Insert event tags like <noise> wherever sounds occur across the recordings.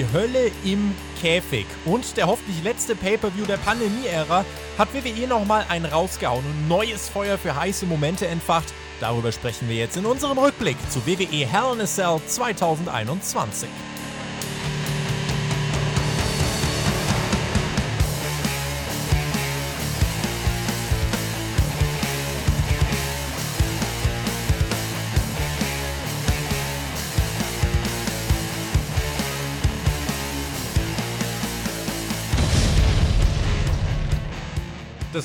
die Hölle im Käfig. Und der hoffentlich letzte Pay-Per-View der Pandemie-Ära hat WWE nochmal einen rausgehauen und neues Feuer für heiße Momente entfacht. Darüber sprechen wir jetzt in unserem Rückblick zu WWE Hell in a Cell 2021.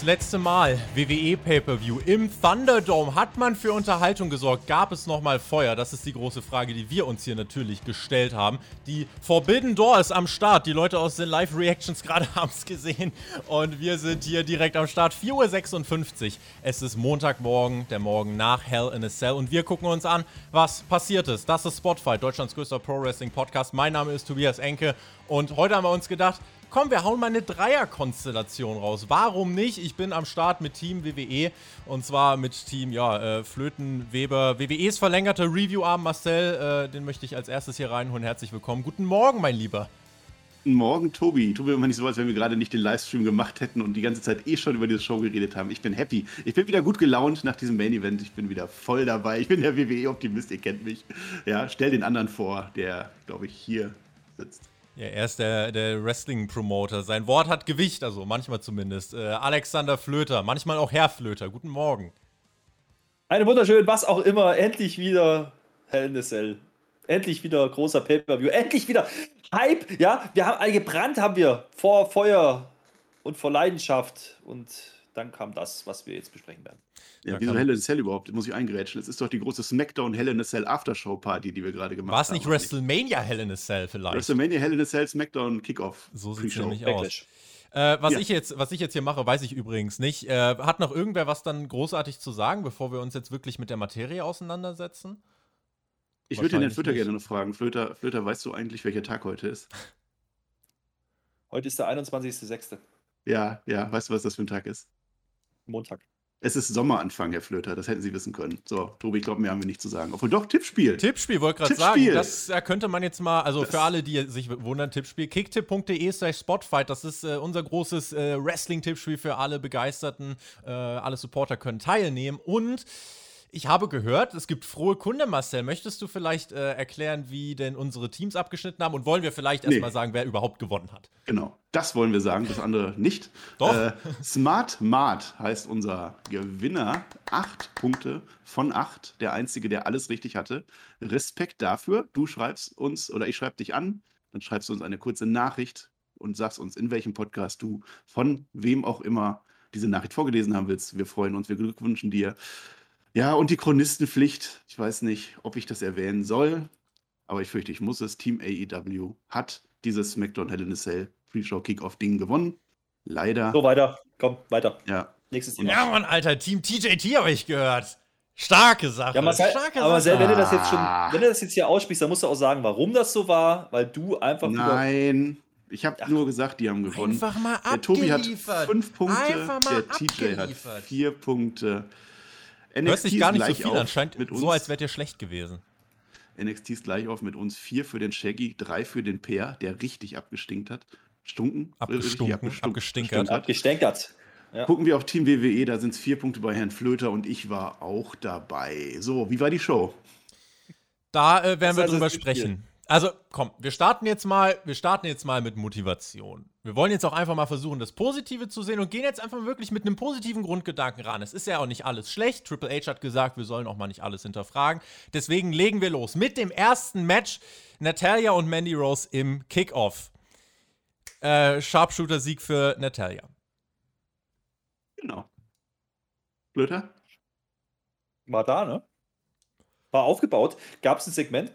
letzte Mal WWE Pay-Per-View im Thunderdome. Hat man für Unterhaltung gesorgt? Gab es nochmal Feuer? Das ist die große Frage, die wir uns hier natürlich gestellt haben. Die Forbidden Door ist am Start. Die Leute aus den Live-Reactions gerade <laughs> haben es gesehen. Und wir sind hier direkt am Start. 4.56 Uhr. Es ist Montagmorgen, der Morgen nach Hell in a Cell. Und wir gucken uns an, was passiert ist. Das ist Spotfight, Deutschlands größter Pro-Wrestling-Podcast. Mein Name ist Tobias Enke. Und heute haben wir uns gedacht, komm, wir hauen mal eine Dreierkonstellation raus. Warum nicht? Ich bin am Start mit Team WWE und zwar mit Team, ja, äh, Flöten, Weber, WWEs verlängerter Review-Arm Marcel, äh, den möchte ich als erstes hier reinholen. Herzlich willkommen. Guten Morgen, mein Lieber. Guten Morgen, Tobi. Mir immer nicht so, als wenn wir gerade nicht den Livestream gemacht hätten und die ganze Zeit eh schon über diese Show geredet haben. Ich bin happy. Ich bin wieder gut gelaunt nach diesem Main Event. Ich bin wieder voll dabei. Ich bin der WWE-Optimist, ihr kennt mich. Ja, stell den anderen vor, der, glaube ich, hier sitzt. Ja, er ist der, der Wrestling-Promoter. Sein Wort hat Gewicht, also manchmal zumindest. Äh, Alexander Flöter, manchmal auch Herr Flöter. Guten Morgen. Eine wunderschön, was auch immer. Endlich wieder Hell in a Cell. Endlich wieder großer Pay-Per-View. Endlich wieder Hype. Ja, wir haben alle gebrannt, haben wir. Vor Feuer und vor Leidenschaft. Und dann kam das, was wir jetzt besprechen werden. Ja, wieso Hell in a Cell überhaupt? Muss ich eingrätschen. Es ist doch die große SmackDown Hell in a Cell Aftershow Party, die wir gerade gemacht haben. War es nicht WrestleMania Hell in a Cell vielleicht? WrestleMania Hell in a Cell SmackDown Kickoff. So sieht es nämlich aus. Äh, was, ja. ich jetzt, was ich jetzt hier mache, weiß ich übrigens nicht. Äh, hat noch irgendwer was dann großartig zu sagen, bevor wir uns jetzt wirklich mit der Materie auseinandersetzen? Ich würde den Flöter gerne noch fragen. Flöter, Flöter, weißt du eigentlich, welcher Tag heute ist? Heute ist der 21.06. Ja, ja. Weißt du, was das für ein Tag ist? Montag. Es ist Sommeranfang, Herr Flöter, das hätten Sie wissen können. So, Tobi, ich glaube, mehr haben wir nicht zu sagen. Obwohl doch, Tippspiel. Tippspiel, wollte gerade sagen. Das da könnte man jetzt mal, also das für alle, die sich wundern, Tippspiel, kicktipp.de slash spotfight, das ist äh, unser großes äh, Wrestling-Tippspiel für alle Begeisterten. Äh, alle Supporter können teilnehmen und ich habe gehört, es gibt frohe Kunde, Marcel. Möchtest du vielleicht äh, erklären, wie denn unsere Teams abgeschnitten haben? Und wollen wir vielleicht nee. erstmal sagen, wer überhaupt gewonnen hat? Genau, das wollen wir sagen, das andere nicht. Doch. Äh, Smart Mart heißt unser Gewinner. Acht Punkte von acht. Der Einzige, der alles richtig hatte. Respekt dafür. Du schreibst uns oder ich schreibe dich an. Dann schreibst du uns eine kurze Nachricht und sagst uns, in welchem Podcast du von wem auch immer diese Nachricht vorgelesen haben willst. Wir freuen uns, wir glückwünschen dir. Ja, und die Chronistenpflicht. Ich weiß nicht, ob ich das erwähnen soll, aber ich fürchte, ich muss es. Team AEW hat dieses SmackDown Hell in a Cell Pre-Show Kickoff-Ding gewonnen. Leider. So, weiter. Komm, weiter. Ja. Nächstes Thema. Ja, Mann, Alter. Team TJT habe ich gehört. Starke Sache. Ja, Marcel, Starke aber Marcel, wenn du das jetzt schon, ah. wenn du das jetzt hier aussprichst, dann musst du auch sagen, warum das so war, weil du einfach Nein. Ich habe nur gesagt, die haben gewonnen. Einfach mal abgeliefert. Der Tobi hat fünf Punkte, der TJ hat vier Punkte. NXT Hört sich gar nicht so viel anscheinend so, als wärt ihr schlecht gewesen. NXT ist gleich auf mit uns. Vier für den Shaggy, drei für den Peer, der richtig abgestinkt hat. Stunken? Abgestunken, abgestinkert. Abgestinkert. Ja. Gucken wir auf Team WWE, da sind es vier Punkte bei Herrn Flöter und ich war auch dabei. So, wie war die Show? Da äh, werden wir drüber sprechen. Also, komm, wir starten jetzt mal, wir starten jetzt mal mit Motivation. Wir wollen jetzt auch einfach mal versuchen, das Positive zu sehen und gehen jetzt einfach wirklich mit einem positiven Grundgedanken ran. Es ist ja auch nicht alles schlecht. Triple H hat gesagt, wir sollen auch mal nicht alles hinterfragen. Deswegen legen wir los mit dem ersten Match Natalia und Mandy Rose im Kickoff. Äh, Sharpshooter-Sieg für Natalia. Genau. Blöder? War da, ne? War aufgebaut. Gab es ein Segment?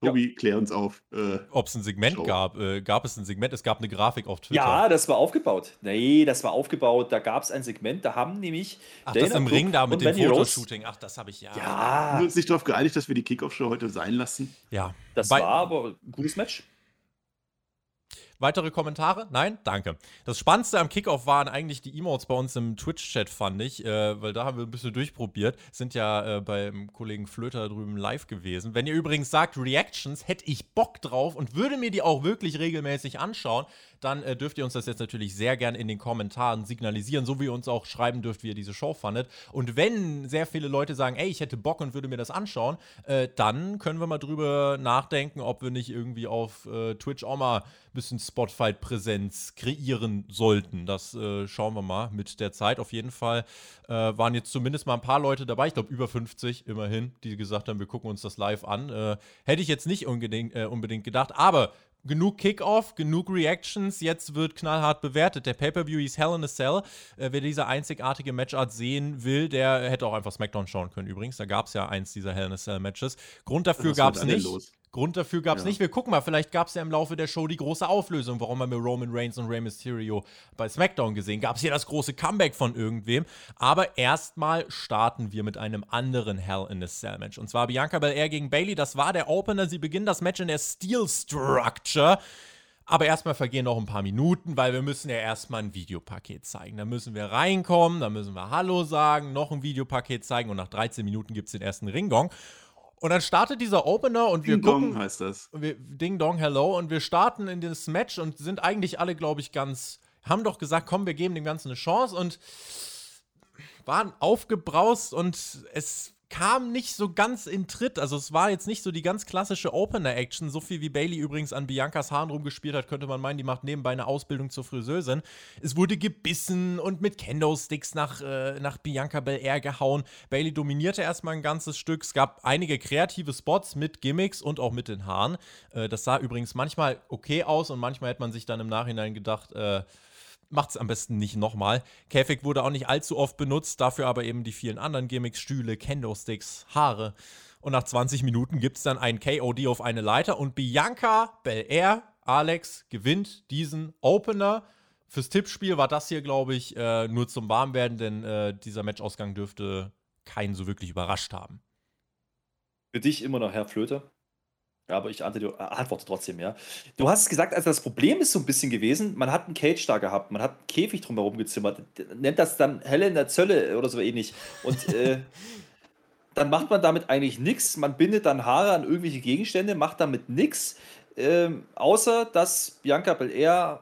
Tobi, ja. klär uns auf. Äh, Ob es ein Segment Show. gab. Äh, gab es ein Segment? Es gab eine Grafik auf Twitter. Ja, das war aufgebaut. Nee, das war aufgebaut. Da gab es ein Segment, da haben nämlich. Ach, Dana das im Ring da mit dem Fotoshooting. Ach, das habe ich ja. Ja. Haben wir uns nicht darauf geeinigt, dass wir die Kickoff-Show heute sein lassen? Ja. Das Bei war aber ein gutes Match. Weitere Kommentare? Nein? Danke. Das Spannendste am Kickoff waren eigentlich die Emotes bei uns im Twitch-Chat, fand ich, äh, weil da haben wir ein bisschen durchprobiert. Sind ja äh, beim Kollegen Flöter drüben live gewesen. Wenn ihr übrigens sagt, Reactions, hätte ich Bock drauf und würde mir die auch wirklich regelmäßig anschauen, dann äh, dürft ihr uns das jetzt natürlich sehr gern in den Kommentaren signalisieren, so wie ihr uns auch schreiben dürft, wie ihr diese Show fandet. Und wenn sehr viele Leute sagen, ey, ich hätte Bock und würde mir das anschauen, äh, dann können wir mal drüber nachdenken, ob wir nicht irgendwie auf äh, Twitch auch mal ein bisschen Spotfight-Präsenz kreieren sollten. Das äh, schauen wir mal mit der Zeit. Auf jeden Fall äh, waren jetzt zumindest mal ein paar Leute dabei, ich glaube über 50 immerhin, die gesagt haben, wir gucken uns das live an. Äh, hätte ich jetzt nicht unbedingt, unbedingt gedacht, aber genug Kickoff, genug Reactions. Jetzt wird knallhart bewertet. Der Pay-Per-View hieß Hell in a Cell. Äh, wer diese einzigartige Matchart sehen will, der hätte auch einfach SmackDown schauen können übrigens. Da gab es ja eins dieser Hell in a Cell Matches. Grund dafür gab es nicht. Los? Grund dafür gab es ja. nicht. Wir gucken mal, vielleicht gab es ja im Laufe der Show die große Auflösung, warum haben wir Roman Reigns und Rey Mysterio bei SmackDown gesehen. Gab es hier das große Comeback von irgendwem. Aber erstmal starten wir mit einem anderen Hell in a Cell Match. Und zwar Bianca Belair gegen Bailey. Das war der Opener. Sie beginnen das Match in der Steel Structure. Aber erstmal vergehen noch ein paar Minuten, weil wir müssen ja erstmal ein Videopaket zeigen. Da müssen wir reinkommen, da müssen wir Hallo sagen, noch ein Videopaket zeigen und nach 13 Minuten gibt es den ersten Ringgong. Und dann startet dieser Opener und Ding wir gucken. Dong heißt das. Wir, Ding Dong Hello und wir starten in das Match und sind eigentlich alle, glaube ich, ganz. Haben doch gesagt, komm, wir geben dem Ganzen eine Chance und waren aufgebraust und es kam nicht so ganz in Tritt. Also es war jetzt nicht so die ganz klassische Opener-Action. So viel wie Bailey übrigens an Biancas Haaren rumgespielt hat, könnte man meinen, die macht nebenbei eine Ausbildung zur Friseurin. Es wurde gebissen und mit Kendo-Sticks nach, äh, nach Bianca Belair gehauen. Bailey dominierte erstmal ein ganzes Stück. Es gab einige kreative Spots mit Gimmicks und auch mit den Haaren. Äh, das sah übrigens manchmal okay aus und manchmal hätte man sich dann im Nachhinein gedacht, äh, macht es am besten nicht nochmal. Käfig wurde auch nicht allzu oft benutzt, dafür aber eben die vielen anderen Gimmicks, Stühle, Kendo-Sticks, Haare. Und nach 20 Minuten gibt es dann einen KOD auf eine Leiter und Bianca Belair, Alex, gewinnt diesen Opener. Fürs Tippspiel war das hier, glaube ich, äh, nur zum Warmwerden, denn äh, dieser Matchausgang dürfte keinen so wirklich überrascht haben. Für dich immer noch Herr Flöter? Ja, aber ich antworte, äh, antworte trotzdem, ja. Du hast gesagt, also das Problem ist so ein bisschen gewesen, man hat einen Cage da gehabt, man hat einen Käfig drumherum gezimmert, nennt das dann Helle in der Zölle oder so ähnlich. Und äh, <laughs> dann macht man damit eigentlich nichts, man bindet dann Haare an irgendwelche Gegenstände, macht damit nichts, ähm, außer dass Bianca Belair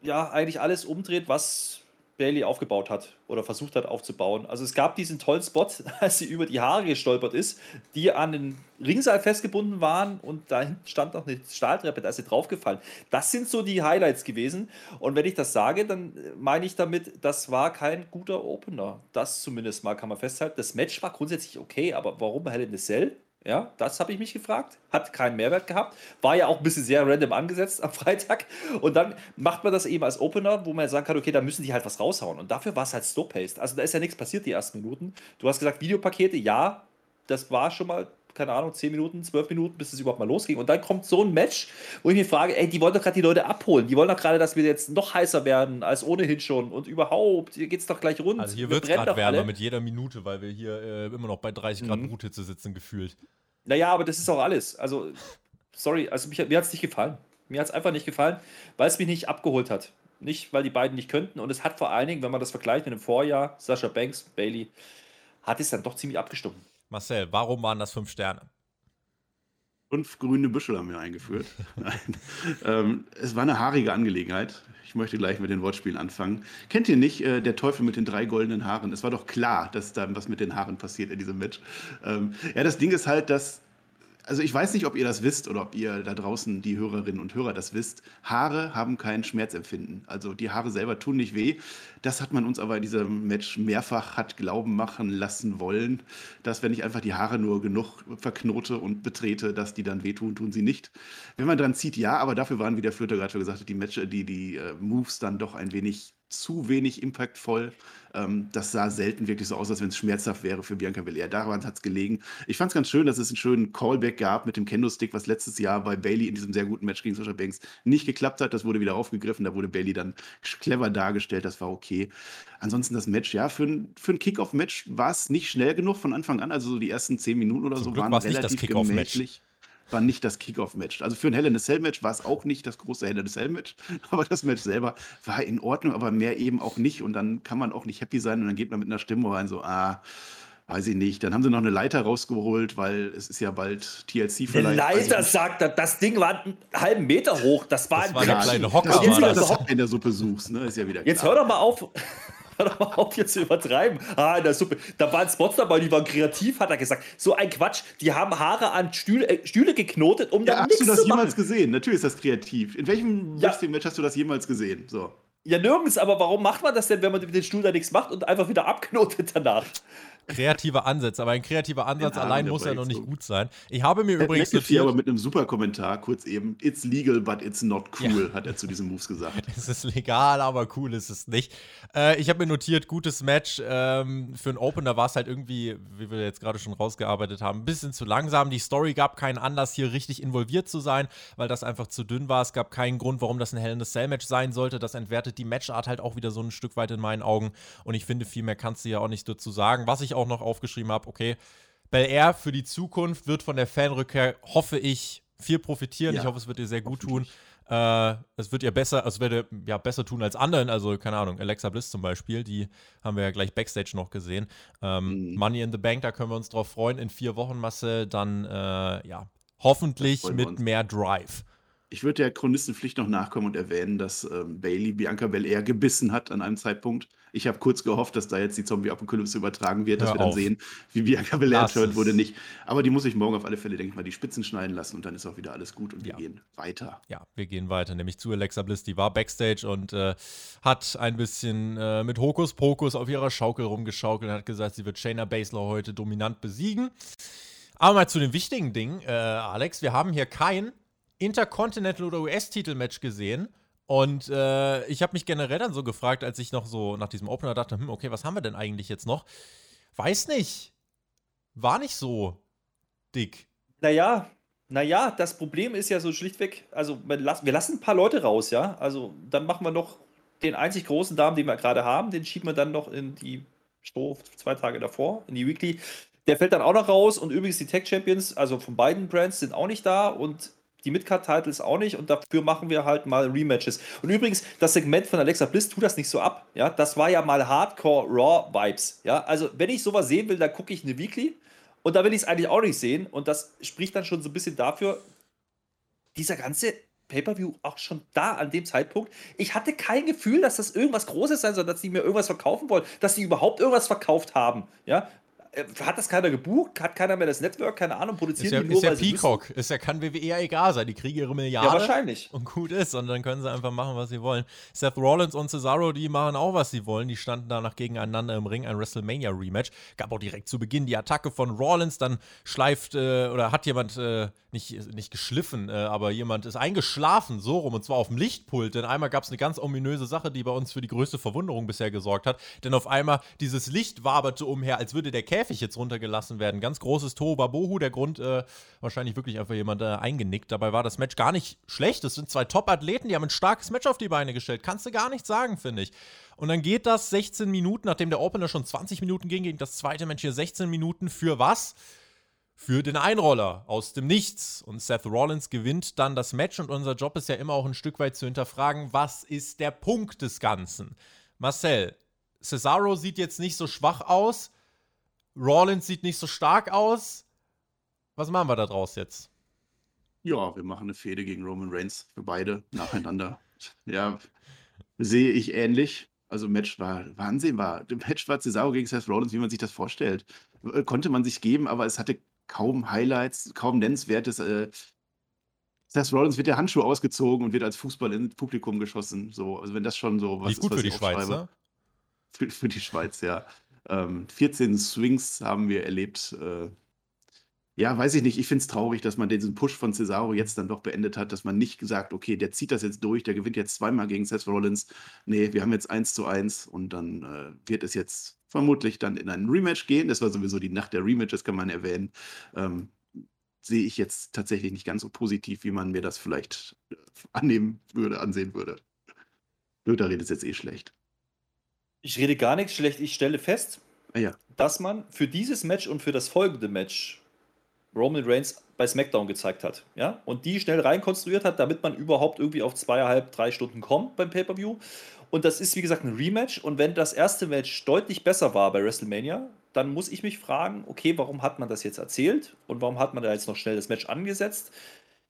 ja eigentlich alles umdreht, was Bailey aufgebaut hat oder versucht hat aufzubauen. Also es gab diesen tollen Spot, <laughs> als sie über die Haare gestolpert ist, die an den Ringseil festgebunden waren und da stand noch eine Stahltreppe, da ist sie draufgefallen. Das sind so die Highlights gewesen. Und wenn ich das sage, dann meine ich damit, das war kein guter Opener. Das zumindest mal kann man festhalten. Das Match war grundsätzlich okay, aber warum Hell in Cell? Ja, das habe ich mich gefragt. Hat keinen Mehrwert gehabt. War ja auch ein bisschen sehr random angesetzt am <laughs> Freitag. Und dann macht man das eben als Opener, wo man sagen kann, okay, da müssen die halt was raushauen. Und dafür war es halt Slow-Paced. Also da ist ja nichts passiert die ersten Minuten. Du hast gesagt, Videopakete, ja, das war schon mal keine Ahnung, 10 Minuten, 12 Minuten, bis es überhaupt mal losging. Und dann kommt so ein Match, wo ich mich frage, ey, die wollen doch gerade die Leute abholen. Die wollen doch gerade, dass wir jetzt noch heißer werden als ohnehin schon. Und überhaupt, hier geht es doch gleich rund. Also hier wird es gerade wärmer mit jeder Minute, weil wir hier äh, immer noch bei 30 Grad mhm. Bruthitze sitzen, gefühlt. Naja, aber das ist auch alles. Also, sorry, also mich, mir hat es nicht gefallen. Mir hat es einfach nicht gefallen, weil es mich nicht abgeholt hat. Nicht, weil die beiden nicht könnten. Und es hat vor allen Dingen, wenn man das vergleicht mit dem Vorjahr, Sascha Banks, Bailey, hat es dann doch ziemlich abgestimmt. Marcel, warum waren das fünf Sterne? Fünf grüne Büschel haben wir eingeführt. <laughs> Nein. ähm, es war eine haarige Angelegenheit. Ich möchte gleich mit den Wortspielen anfangen. Kennt ihr nicht äh, der Teufel mit den drei goldenen Haaren? Es war doch klar, dass da was mit den Haaren passiert in diesem Match. Ähm, ja, das Ding ist halt, dass also ich weiß nicht, ob ihr das wisst oder ob ihr da draußen, die Hörerinnen und Hörer, das wisst. Haare haben kein Schmerzempfinden. Also die Haare selber tun nicht weh. Das hat man uns aber in diesem Match mehrfach hat glauben machen lassen wollen, dass wenn ich einfach die Haare nur genug verknote und betrete, dass die dann wehtun, tun sie nicht. Wenn man dran zieht, ja, aber dafür waren, wie der Flöter gerade gesagt hat, die Match, die, die äh, Moves dann doch ein wenig zu wenig impactvoll. Ähm, das sah selten wirklich so aus, als wenn es schmerzhaft wäre für Bianca Belair. Daran hat es gelegen. Ich fand es ganz schön, dass es einen schönen Callback gab mit dem Kendo-Stick, was letztes Jahr bei Bailey in diesem sehr guten Match gegen Sasha Banks nicht geklappt hat. Das wurde wieder aufgegriffen. Da wurde Bailey dann clever dargestellt. Das war okay. Ansonsten das Match, ja, für ein, für ein Kick-Off-Match war es nicht schnell genug von Anfang an. Also so die ersten zehn Minuten oder Zum so Glück waren relativ gemächlich. War nicht das Kickoff-Match. Also für ein Hell in a Cell-Match war es auch nicht das große Hell in a Cell-Match, <laughs> aber das Match selber war in Ordnung, aber mehr eben auch nicht. Und dann kann man auch nicht happy sein und dann geht man mit einer Stimme rein, so, ah, weiß ich nicht. Dann haben sie noch eine Leiter rausgeholt, weil es ist ja bald TLC vielleicht. Eine Leiter, sagt er. Das Ding war einen halben Meter hoch. Das war, das ein war eine kleine Hocker. Das, das, das, das in der Suppe suchst, ne? Ist ja wieder klar. Jetzt hör doch mal auf. Hör doch mal auf, hier zu übertreiben. Ah, in der Suppe. Da waren Spots dabei, die waren kreativ, hat er gesagt. So ein Quatsch. Die haben Haare an Stühle, äh, Stühle geknotet, um ja, dann Hast du das jemals gesehen? Natürlich ist das kreativ. In welchem ja. Wrestling-Match hast du das jemals gesehen? So. Ja, nirgends, aber warum macht man das denn, wenn man mit dem Stuhl da nichts macht und einfach wieder abknotet danach? Kreativer Ansatz, aber ein kreativer Ansatz ja, allein muss ja noch nicht gut sein. Ich habe mir Ed übrigens notiert, aber mit einem super Kommentar kurz eben, it's legal, but it's not cool, ja. hat er zu diesen Moves gesagt. <laughs> es ist legal, aber cool ist es nicht. Äh, ich habe mir notiert, gutes Match ähm, für einen Opener war es halt irgendwie, wie wir jetzt gerade schon rausgearbeitet haben, ein bisschen zu langsam. Die Story gab keinen Anlass, hier richtig involviert zu sein, weil das einfach zu dünn war. Es gab keinen Grund, warum das ein Hell in a Cell Match sein sollte. Das entwertet die Matchart halt auch wieder so ein Stück weit in meinen Augen. Und ich finde, viel mehr kannst du ja auch nicht dazu sagen. Was ich auch noch aufgeschrieben habe, okay, Bel Air für die Zukunft wird von der Fanrückkehr, hoffe ich, viel profitieren. Ja, ich hoffe, es wird ihr sehr gut tun. Äh, es wird ihr besser, es wird ihr ja besser tun als anderen. Also, keine Ahnung, Alexa Bliss zum Beispiel, die haben wir ja gleich Backstage noch gesehen. Ähm, mhm. Money in the Bank, da können wir uns drauf freuen. In vier Wochen, Marcel, dann äh, ja, hoffentlich mit mehr Drive. Ich würde der Chronistenpflicht noch nachkommen und erwähnen, dass ähm, Bailey Bianca Belair gebissen hat an einem Zeitpunkt. Ich habe kurz gehofft, dass da jetzt die Zombie-Apokalypse übertragen wird, dass Hör wir dann sehen, wie Bianca Belair turnt wurde nicht. Aber die muss ich morgen auf alle Fälle, denke ich mal, die Spitzen schneiden lassen und dann ist auch wieder alles gut und wir ja. gehen weiter. Ja, wir gehen weiter, nämlich zu Alexa Bliss. Die war Backstage und äh, hat ein bisschen äh, mit Hokuspokus auf ihrer Schaukel rumgeschaukelt und hat gesagt, sie wird Shayna Baszler heute dominant besiegen. Aber mal zu den wichtigen Dingen, äh, Alex. Wir haben hier kein Intercontinental oder US-Titel-Match gesehen. Und äh, ich habe mich generell dann so gefragt, als ich noch so nach diesem Opener dachte, hm, okay, was haben wir denn eigentlich jetzt noch? Weiß nicht. War nicht so dick. Naja, naja, das Problem ist ja so schlichtweg, also wir lassen ein paar Leute raus, ja. Also dann machen wir noch den einzig großen Damen, den wir gerade haben, den schieben wir dann noch in die Show zwei Tage davor, in die Weekly. Der fällt dann auch noch raus und übrigens die Tech Champions, also von beiden Brands, sind auch nicht da und die Midcard-Titles auch nicht und dafür machen wir halt mal Rematches. Und übrigens, das Segment von Alexa Bliss tut das nicht so ab. Ja, das war ja mal Hardcore-Raw-Vibes. Ja, also wenn ich sowas sehen will, dann gucke ich eine Weekly und da will ich es eigentlich auch nicht sehen und das spricht dann schon so ein bisschen dafür, dieser ganze Pay-Per-View auch schon da an dem Zeitpunkt. Ich hatte kein Gefühl, dass das irgendwas Großes sein soll, dass die mir irgendwas verkaufen wollen, dass sie überhaupt irgendwas verkauft haben. Ja, hat das keiner gebucht? Hat keiner mehr das Network? Keine Ahnung, produzieren ist ja, die nur, ist ja Peacock. Ist ja, kann WWE ja egal sein. Die kriegen ihre Milliarden. Ja, wahrscheinlich. Und gut ist. Und dann können sie einfach machen, was sie wollen. Seth Rollins und Cesaro, die machen auch, was sie wollen. Die standen danach gegeneinander im Ring. Ein WrestleMania-Rematch. Gab auch direkt zu Beginn die Attacke von Rollins. Dann schleift äh, oder hat jemand äh, nicht, nicht geschliffen, äh, aber jemand ist eingeschlafen, so rum. Und zwar auf dem Lichtpult. Denn einmal gab es eine ganz ominöse Sache, die bei uns für die größte Verwunderung bisher gesorgt hat. Denn auf einmal dieses Licht waberte umher, als würde der Käfig jetzt runtergelassen gelassen werden. Ganz großes Tohuwabohu. Der Grund, äh, wahrscheinlich wirklich einfach jemand äh, eingenickt. Dabei war das Match gar nicht schlecht. Es sind zwei Top-Athleten, die haben ein starkes Match auf die Beine gestellt. Kannst du gar nichts sagen, finde ich. Und dann geht das 16 Minuten, nachdem der Opener schon 20 Minuten ging, ging das zweite Match hier 16 Minuten für was? Für den Einroller aus dem Nichts. Und Seth Rollins gewinnt dann das Match. Und unser Job ist ja immer auch ein Stück weit zu hinterfragen, was ist der Punkt des Ganzen? Marcel, Cesaro sieht jetzt nicht so schwach aus. Rollins sieht nicht so stark aus. Was machen wir da draus jetzt? Ja, wir machen eine Fehde gegen Roman Reigns für beide nacheinander. ja, sehe ich ähnlich. Also Match war war. Match war Cesaro gegen Seth Rollins, wie man sich das vorstellt. Äh, konnte man sich geben, aber es hatte kaum Highlights, kaum nennenswertes. Äh, Seth Rollins wird der Handschuh ausgezogen und wird als Fußball ins Publikum geschossen. So, also wenn das schon so was Lief gut ist, für die Schweiz, ne? Für, für die Schweiz, ja. Ähm, 14 Swings haben wir erlebt. Äh, ja, weiß ich nicht. Ich finde es traurig, dass man diesen Push von Cesaro jetzt dann doch beendet hat, dass man nicht gesagt, okay, der zieht das jetzt durch, der gewinnt jetzt zweimal gegen Seth Rollins. Nee, wir haben jetzt 1 zu 1 und dann äh, wird es jetzt vermutlich dann in ein Rematch gehen. Das war sowieso die Nacht der Rematches, kann man erwähnen. Ähm, sehe ich jetzt tatsächlich nicht ganz so positiv, wie man mir das vielleicht äh, annehmen würde, ansehen würde. Luther redet jetzt eh schlecht. Ich rede gar nichts schlecht. Ich stelle fest, Ah ja. dass man für dieses Match und für das folgende Match Roman Reigns bei SmackDown gezeigt hat. Ja? Und die schnell reinkonstruiert hat, damit man überhaupt irgendwie auf zweieinhalb, drei Stunden kommt beim Pay-Per-View. Und das ist, wie gesagt, ein Rematch. Und wenn das erste Match deutlich besser war bei WrestleMania, dann muss ich mich fragen, okay, warum hat man das jetzt erzählt? Und warum hat man da jetzt noch schnell das Match angesetzt?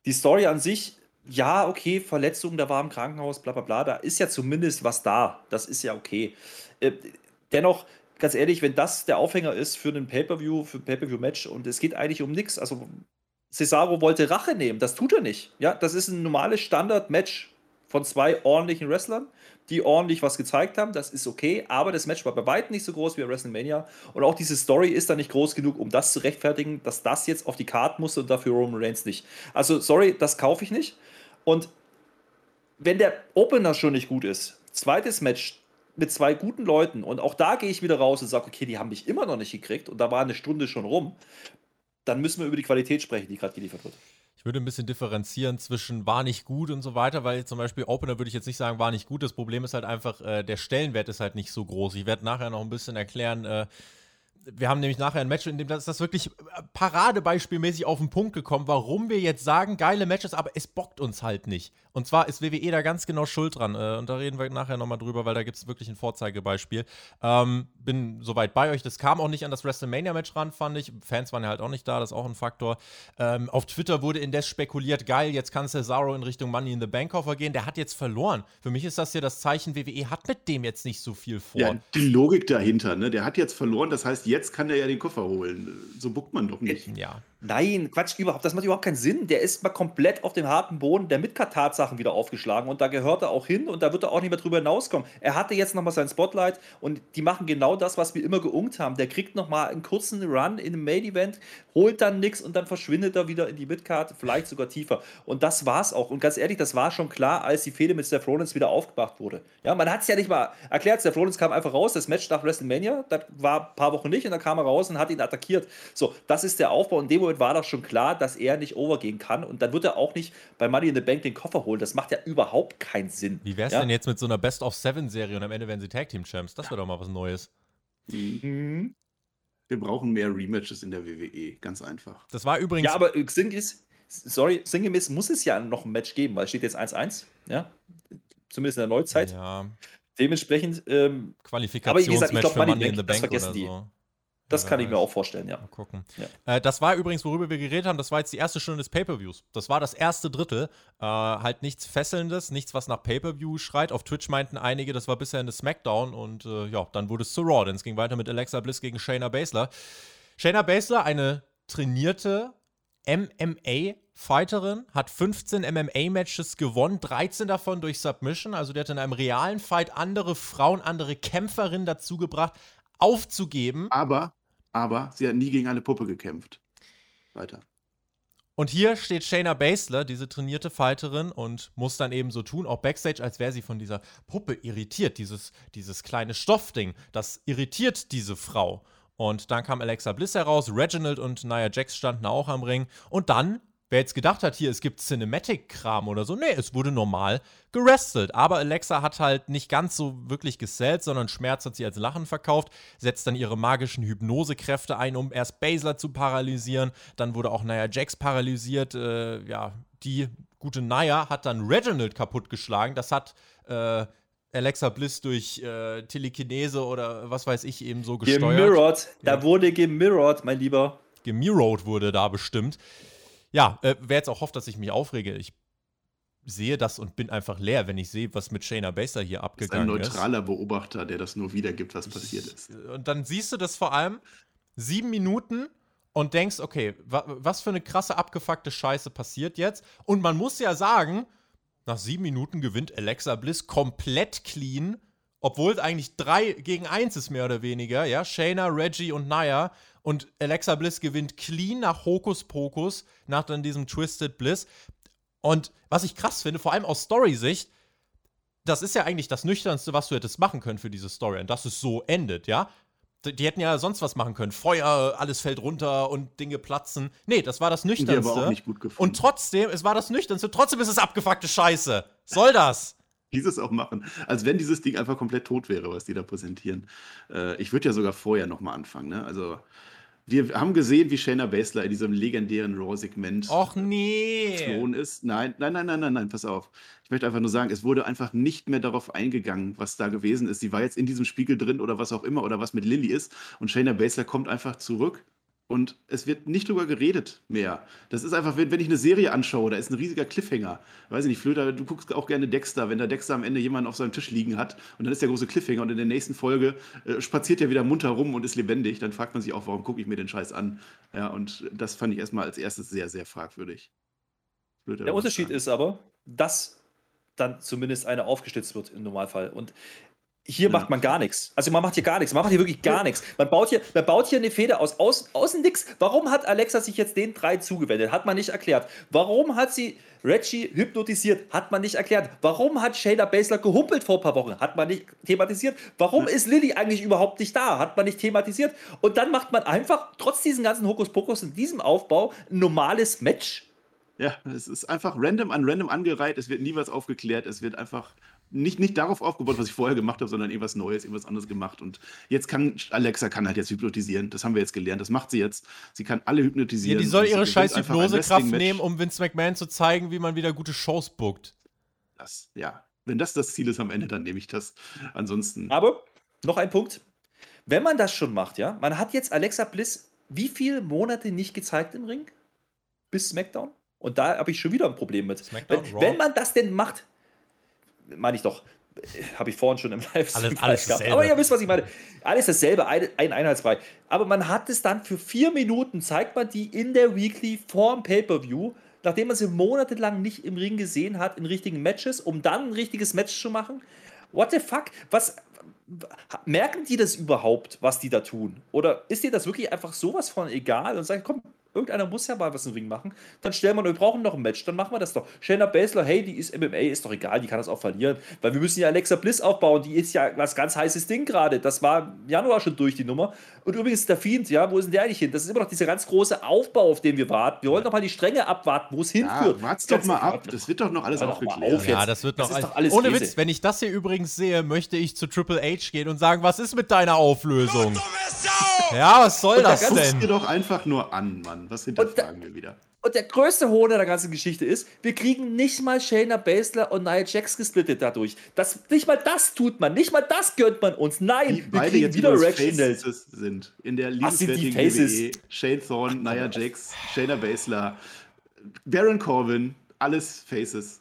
Die Story an sich, ja, okay, Verletzung, da war im Krankenhaus, bla bla bla, da ist ja zumindest was da. Das ist ja okay. Äh, dennoch, ganz ehrlich, wenn das der Aufhänger ist für einen Pay-Per-View, für ein Pay-Per-View-Match und es geht eigentlich um nichts, also Cesaro wollte Rache nehmen, das tut er nicht. Ja, das ist ein normales Standard-Match von zwei ordentlichen Wrestlern, die ordentlich was gezeigt haben, das ist okay, aber das Match war bei weitem nicht so groß wie bei WrestleMania und auch diese Story ist da nicht groß genug, um das zu rechtfertigen, dass das jetzt auf die Karte musste und dafür Roman Reigns nicht. Also, sorry, das kaufe ich nicht. Und wenn der Opener schon nicht gut ist, zweites Match mit zwei guten Leuten und auch da gehe ich wieder raus und sage, okay, die haben mich immer noch nicht gekriegt und da war eine Stunde schon rum, dann müssen wir über die Qualität sprechen, die gerade geliefert wird. Würde ein bisschen differenzieren zwischen war nicht gut und so weiter, weil zum Beispiel Opener würde ich jetzt nicht sagen, war nicht gut. Das Problem ist halt einfach, äh, der Stellenwert ist halt nicht so groß. Ich werde nachher noch ein bisschen erklären, äh, wir haben nämlich nachher ein Match, in dem das, das wirklich paradebeispielmäßig auf den Punkt gekommen, warum wir jetzt sagen, geile Matches, aber es bockt uns halt nicht. Und zwar ist WWE da ganz genau schuld dran. Äh, und da reden wir nachher nochmal drüber, weil da gibt es wirklich ein Vorzeigebeispiel. Ähm, bin soweit bei euch. Das kam auch nicht an das WrestleMania-Match ran, fand ich. Fans waren ja halt auch nicht da, das ist auch ein Faktor. Ähm, auf Twitter wurde indes spekuliert, geil, jetzt kann Cesaro in Richtung Money in the Bank Koffer gehen. Der hat jetzt verloren. Für mich ist das ja das Zeichen, WWE hat mit dem jetzt nicht so viel vor. Ja, die Logik dahinter, ne? Der hat jetzt verloren, das heißt, jetzt kann er ja den Koffer holen. So buckt man doch nicht. Ja. Nein, Quatsch, überhaupt. Das macht überhaupt keinen Sinn. Der ist mal komplett auf dem harten Boden der Midcard-Tatsachen wieder aufgeschlagen und da gehört er auch hin und da wird er auch nicht mehr drüber hinauskommen. Er hatte jetzt nochmal sein Spotlight und die machen genau das, was wir immer geungt haben. Der kriegt nochmal einen kurzen Run in einem Main-Event, holt dann nichts und dann verschwindet er wieder in die Midcard, vielleicht sogar tiefer. Und das war's auch. Und ganz ehrlich, das war schon klar, als die Fehde mit Seth Rollins wieder aufgebracht wurde. Ja, man hat es ja nicht mal erklärt. Seth Rollins kam einfach raus, das Match nach WrestleMania, das war ein paar Wochen nicht und dann kam er raus und hat ihn attackiert. So, das ist der Aufbau. In dem Moment war das schon klar, dass er nicht overgehen kann. Und dann wird er auch nicht bei Money in the Bank den Koffer holen. Das macht ja überhaupt keinen Sinn. Wie wäre es ja? denn jetzt mit so einer Best of Seven Serie und am Ende werden sie Tag Team Champs? Das wäre doch mal was Neues. Mhm. Wir brauchen mehr Rematches in der WWE, ganz einfach. Das war übrigens. Ja, aber sinngemäß, sorry, sinngemäß muss es ja noch ein Match geben, weil es steht jetzt 1-1, ja. Zumindest in der Neuzeit. Ja. Dementsprechend. Ähm, Qualifikationsmatch für Money in the Bank oder so. Die. Das kann ich mir auch vorstellen, ja. Mal gucken. Ja. Äh, das war übrigens, worüber wir geredet haben, das war jetzt die erste Stunde des Pay-Per-Views. Das war das erste Drittel. Äh, halt nichts Fesselndes, nichts, was nach Pay-Per-View schreit. Auf Twitch meinten einige, das war bisher eine Smackdown und äh, ja, dann wurde es zu Raw, denn es ging weiter mit Alexa Bliss gegen Shayna Baszler. Shayna Baszler, eine trainierte MMA-Fighterin, hat 15 MMA-Matches gewonnen, 13 davon durch Submission. Also der hat in einem realen Fight andere Frauen, andere Kämpferinnen dazu gebracht, aufzugeben. Aber aber sie hat nie gegen eine Puppe gekämpft. Weiter. Und hier steht Shayna Baszler, diese trainierte Fighterin, und muss dann eben so tun, auch backstage, als wäre sie von dieser Puppe irritiert. Dieses, dieses kleine Stoffding, das irritiert diese Frau. Und dann kam Alexa Bliss heraus, Reginald und Nia Jax standen auch am Ring. Und dann Wer jetzt gedacht hat, hier, es gibt Cinematic-Kram oder so, nee, es wurde normal gerestelt. Aber Alexa hat halt nicht ganz so wirklich gesellt, sondern Schmerz hat sie als Lachen verkauft, setzt dann ihre magischen Hypnosekräfte ein, um erst Basler zu paralysieren. Dann wurde auch Nia Jax paralysiert. Äh, ja, die gute Nia hat dann Reginald kaputtgeschlagen. Das hat äh, Alexa Bliss durch äh, Telekinese oder was weiß ich eben so gesteuert. Gemirrored, ja. da wurde gemirrored, mein Lieber. Gemirrored wurde da bestimmt. Ja, äh, wer jetzt auch hofft, dass ich mich aufrege, ich sehe das und bin einfach leer, wenn ich sehe, was mit Shayna Baszler hier abgegangen ist. Ein neutraler ist. Beobachter, der das nur wiedergibt, was passiert ist. Und dann siehst du das vor allem sieben Minuten und denkst, okay, wa was für eine krasse abgefuckte Scheiße passiert jetzt? Und man muss ja sagen, nach sieben Minuten gewinnt Alexa Bliss komplett clean, obwohl es eigentlich drei gegen eins ist, mehr oder weniger. Ja, Shayna, Reggie und Naya und Alexa Bliss gewinnt clean nach Hokus Pokus, nach dann diesem Twisted Bliss. Und was ich krass finde, vor allem aus Story-Sicht, das ist ja eigentlich das Nüchternste, was du hättest machen können für diese Story. Und dass es so endet, ja? Die hätten ja sonst was machen können. Feuer, alles fällt runter und Dinge platzen. Nee, das war das Nüchternste. Die aber auch nicht gut gefunden. Und trotzdem, es war das Nüchternste. Trotzdem ist es abgefuckte Scheiße. Soll das? dieses auch machen. Als wenn dieses Ding einfach komplett tot wäre, was die da präsentieren. Äh, ich würde ja sogar vorher nochmal anfangen. Ne? Also Wir haben gesehen, wie Shayna Baszler in diesem legendären Raw-Segment Och nee. ist. Nein, nein, nein, nein, nein, nein, pass auf. Ich möchte einfach nur sagen, es wurde einfach nicht mehr darauf eingegangen, was da gewesen ist. Sie war jetzt in diesem Spiegel drin oder was auch immer oder was mit Lilly ist. Und Shayna Baszler kommt einfach zurück und es wird nicht drüber geredet mehr. Das ist einfach, wenn, wenn ich eine Serie anschaue, da ist ein riesiger Cliffhanger. Weiß ich nicht, Flöter, du guckst auch gerne Dexter, wenn der Dexter am Ende jemanden auf seinem Tisch liegen hat und dann ist der große Cliffhanger und in der nächsten Folge äh, spaziert er wieder munter rum und ist lebendig, dann fragt man sich auch, warum gucke ich mir den Scheiß an? Ja, und das fand ich erstmal als erstes sehr, sehr fragwürdig. Flöter, der Unterschied ist aber, dass dann zumindest einer aufgestützt wird im Normalfall. Und hier macht man gar nichts. Also man macht hier gar nichts. Man macht hier wirklich gar nichts. Man baut hier, man baut hier eine Feder aus, aus außen nix. Warum hat Alexa sich jetzt den drei zugewendet? Hat man nicht erklärt. Warum hat sie Reggie hypnotisiert? Hat man nicht erklärt. Warum hat Shayna Baszler gehumpelt vor ein paar Wochen? Hat man nicht thematisiert. Warum ist Lilly eigentlich überhaupt nicht da? Hat man nicht thematisiert. Und dann macht man einfach, trotz diesen ganzen Hokuspokus in diesem Aufbau, ein normales Match. Ja, es ist einfach random an random angereiht. Es wird nie was aufgeklärt. Es wird einfach nicht, nicht darauf aufgebaut, was ich vorher gemacht habe, sondern irgendwas Neues, irgendwas anderes gemacht. Und jetzt kann Alexa kann halt jetzt hypnotisieren. Das haben wir jetzt gelernt. Das macht sie jetzt. Sie kann alle hypnotisieren. Ja, die soll ihre scheiß Hypnosekraft nehmen, um Vince McMahon zu zeigen, wie man wieder gute Shows bookt. Das, ja. Wenn das das Ziel ist am Ende, dann nehme ich das. Ansonsten. Aber noch ein Punkt. Wenn man das schon macht, ja, man hat jetzt Alexa Bliss wie viele Monate nicht gezeigt im Ring? Bis SmackDown? Und da habe ich schon wieder ein Problem mit. Wenn, wenn, man das denn macht, meine ich doch, habe ich vorhin schon im Livestream alles, alles gehabt. Aber ihr wisst, was ich meine. Alles dasselbe, ein, ein Einheitsbrei. Aber man hat es dann für vier Minuten, zeigt man die in der Weekly vorm Pay-Per-View, nachdem man sie monatelang nicht im Ring gesehen hat, in richtigen Matches, um dann ein richtiges Match zu machen. What the fuck? Was, merken die das überhaupt, was die da tun? Oder ist dir das wirklich einfach sowas von egal und sagen, komm, Irgendeiner muss ja mal was im Ring machen. Dann stellen wir, wir brauchen noch ein Match, dann machen wir das doch. Shayna Baszler, hey, die ist MMA, ist doch egal, die kann das auch verlieren. Weil wir müssen ja Alexa Bliss aufbauen, die ist ja was ganz heißes Ding gerade. Das war im Januar schon durch die Nummer. Und übrigens der Fiend, ja, wo ist denn der eigentlich hin? Das ist immer noch dieser ganz große Aufbau, auf den wir warten. Wir wollen doch mal die Stränge abwarten, wo es hinführt. Ja, wart's doch mal ab, das wird doch noch alles aufgeklärt. Ja, das wird noch das alles, alles Ohne Witz, wenn ich das hier übrigens sehe, möchte ich zu Triple H gehen und sagen, was ist mit deiner Auflösung? Ja, was soll das denn? Guck's dir doch einfach nur an, Mann. Was hinterfragen wir wieder? Und der größte Hohn der ganzen Geschichte ist, wir kriegen nicht mal Shayna Baszler und Nia Jax gesplittet dadurch. Das, nicht mal das tut man, nicht mal das gönnt man uns. Nein, die wir kriegen wieder Reactionals. sind in der liebenswertigen WWE. Shane Thorne, Nia Jax, Shayna Baszler, Baron Corbin, alles Faces.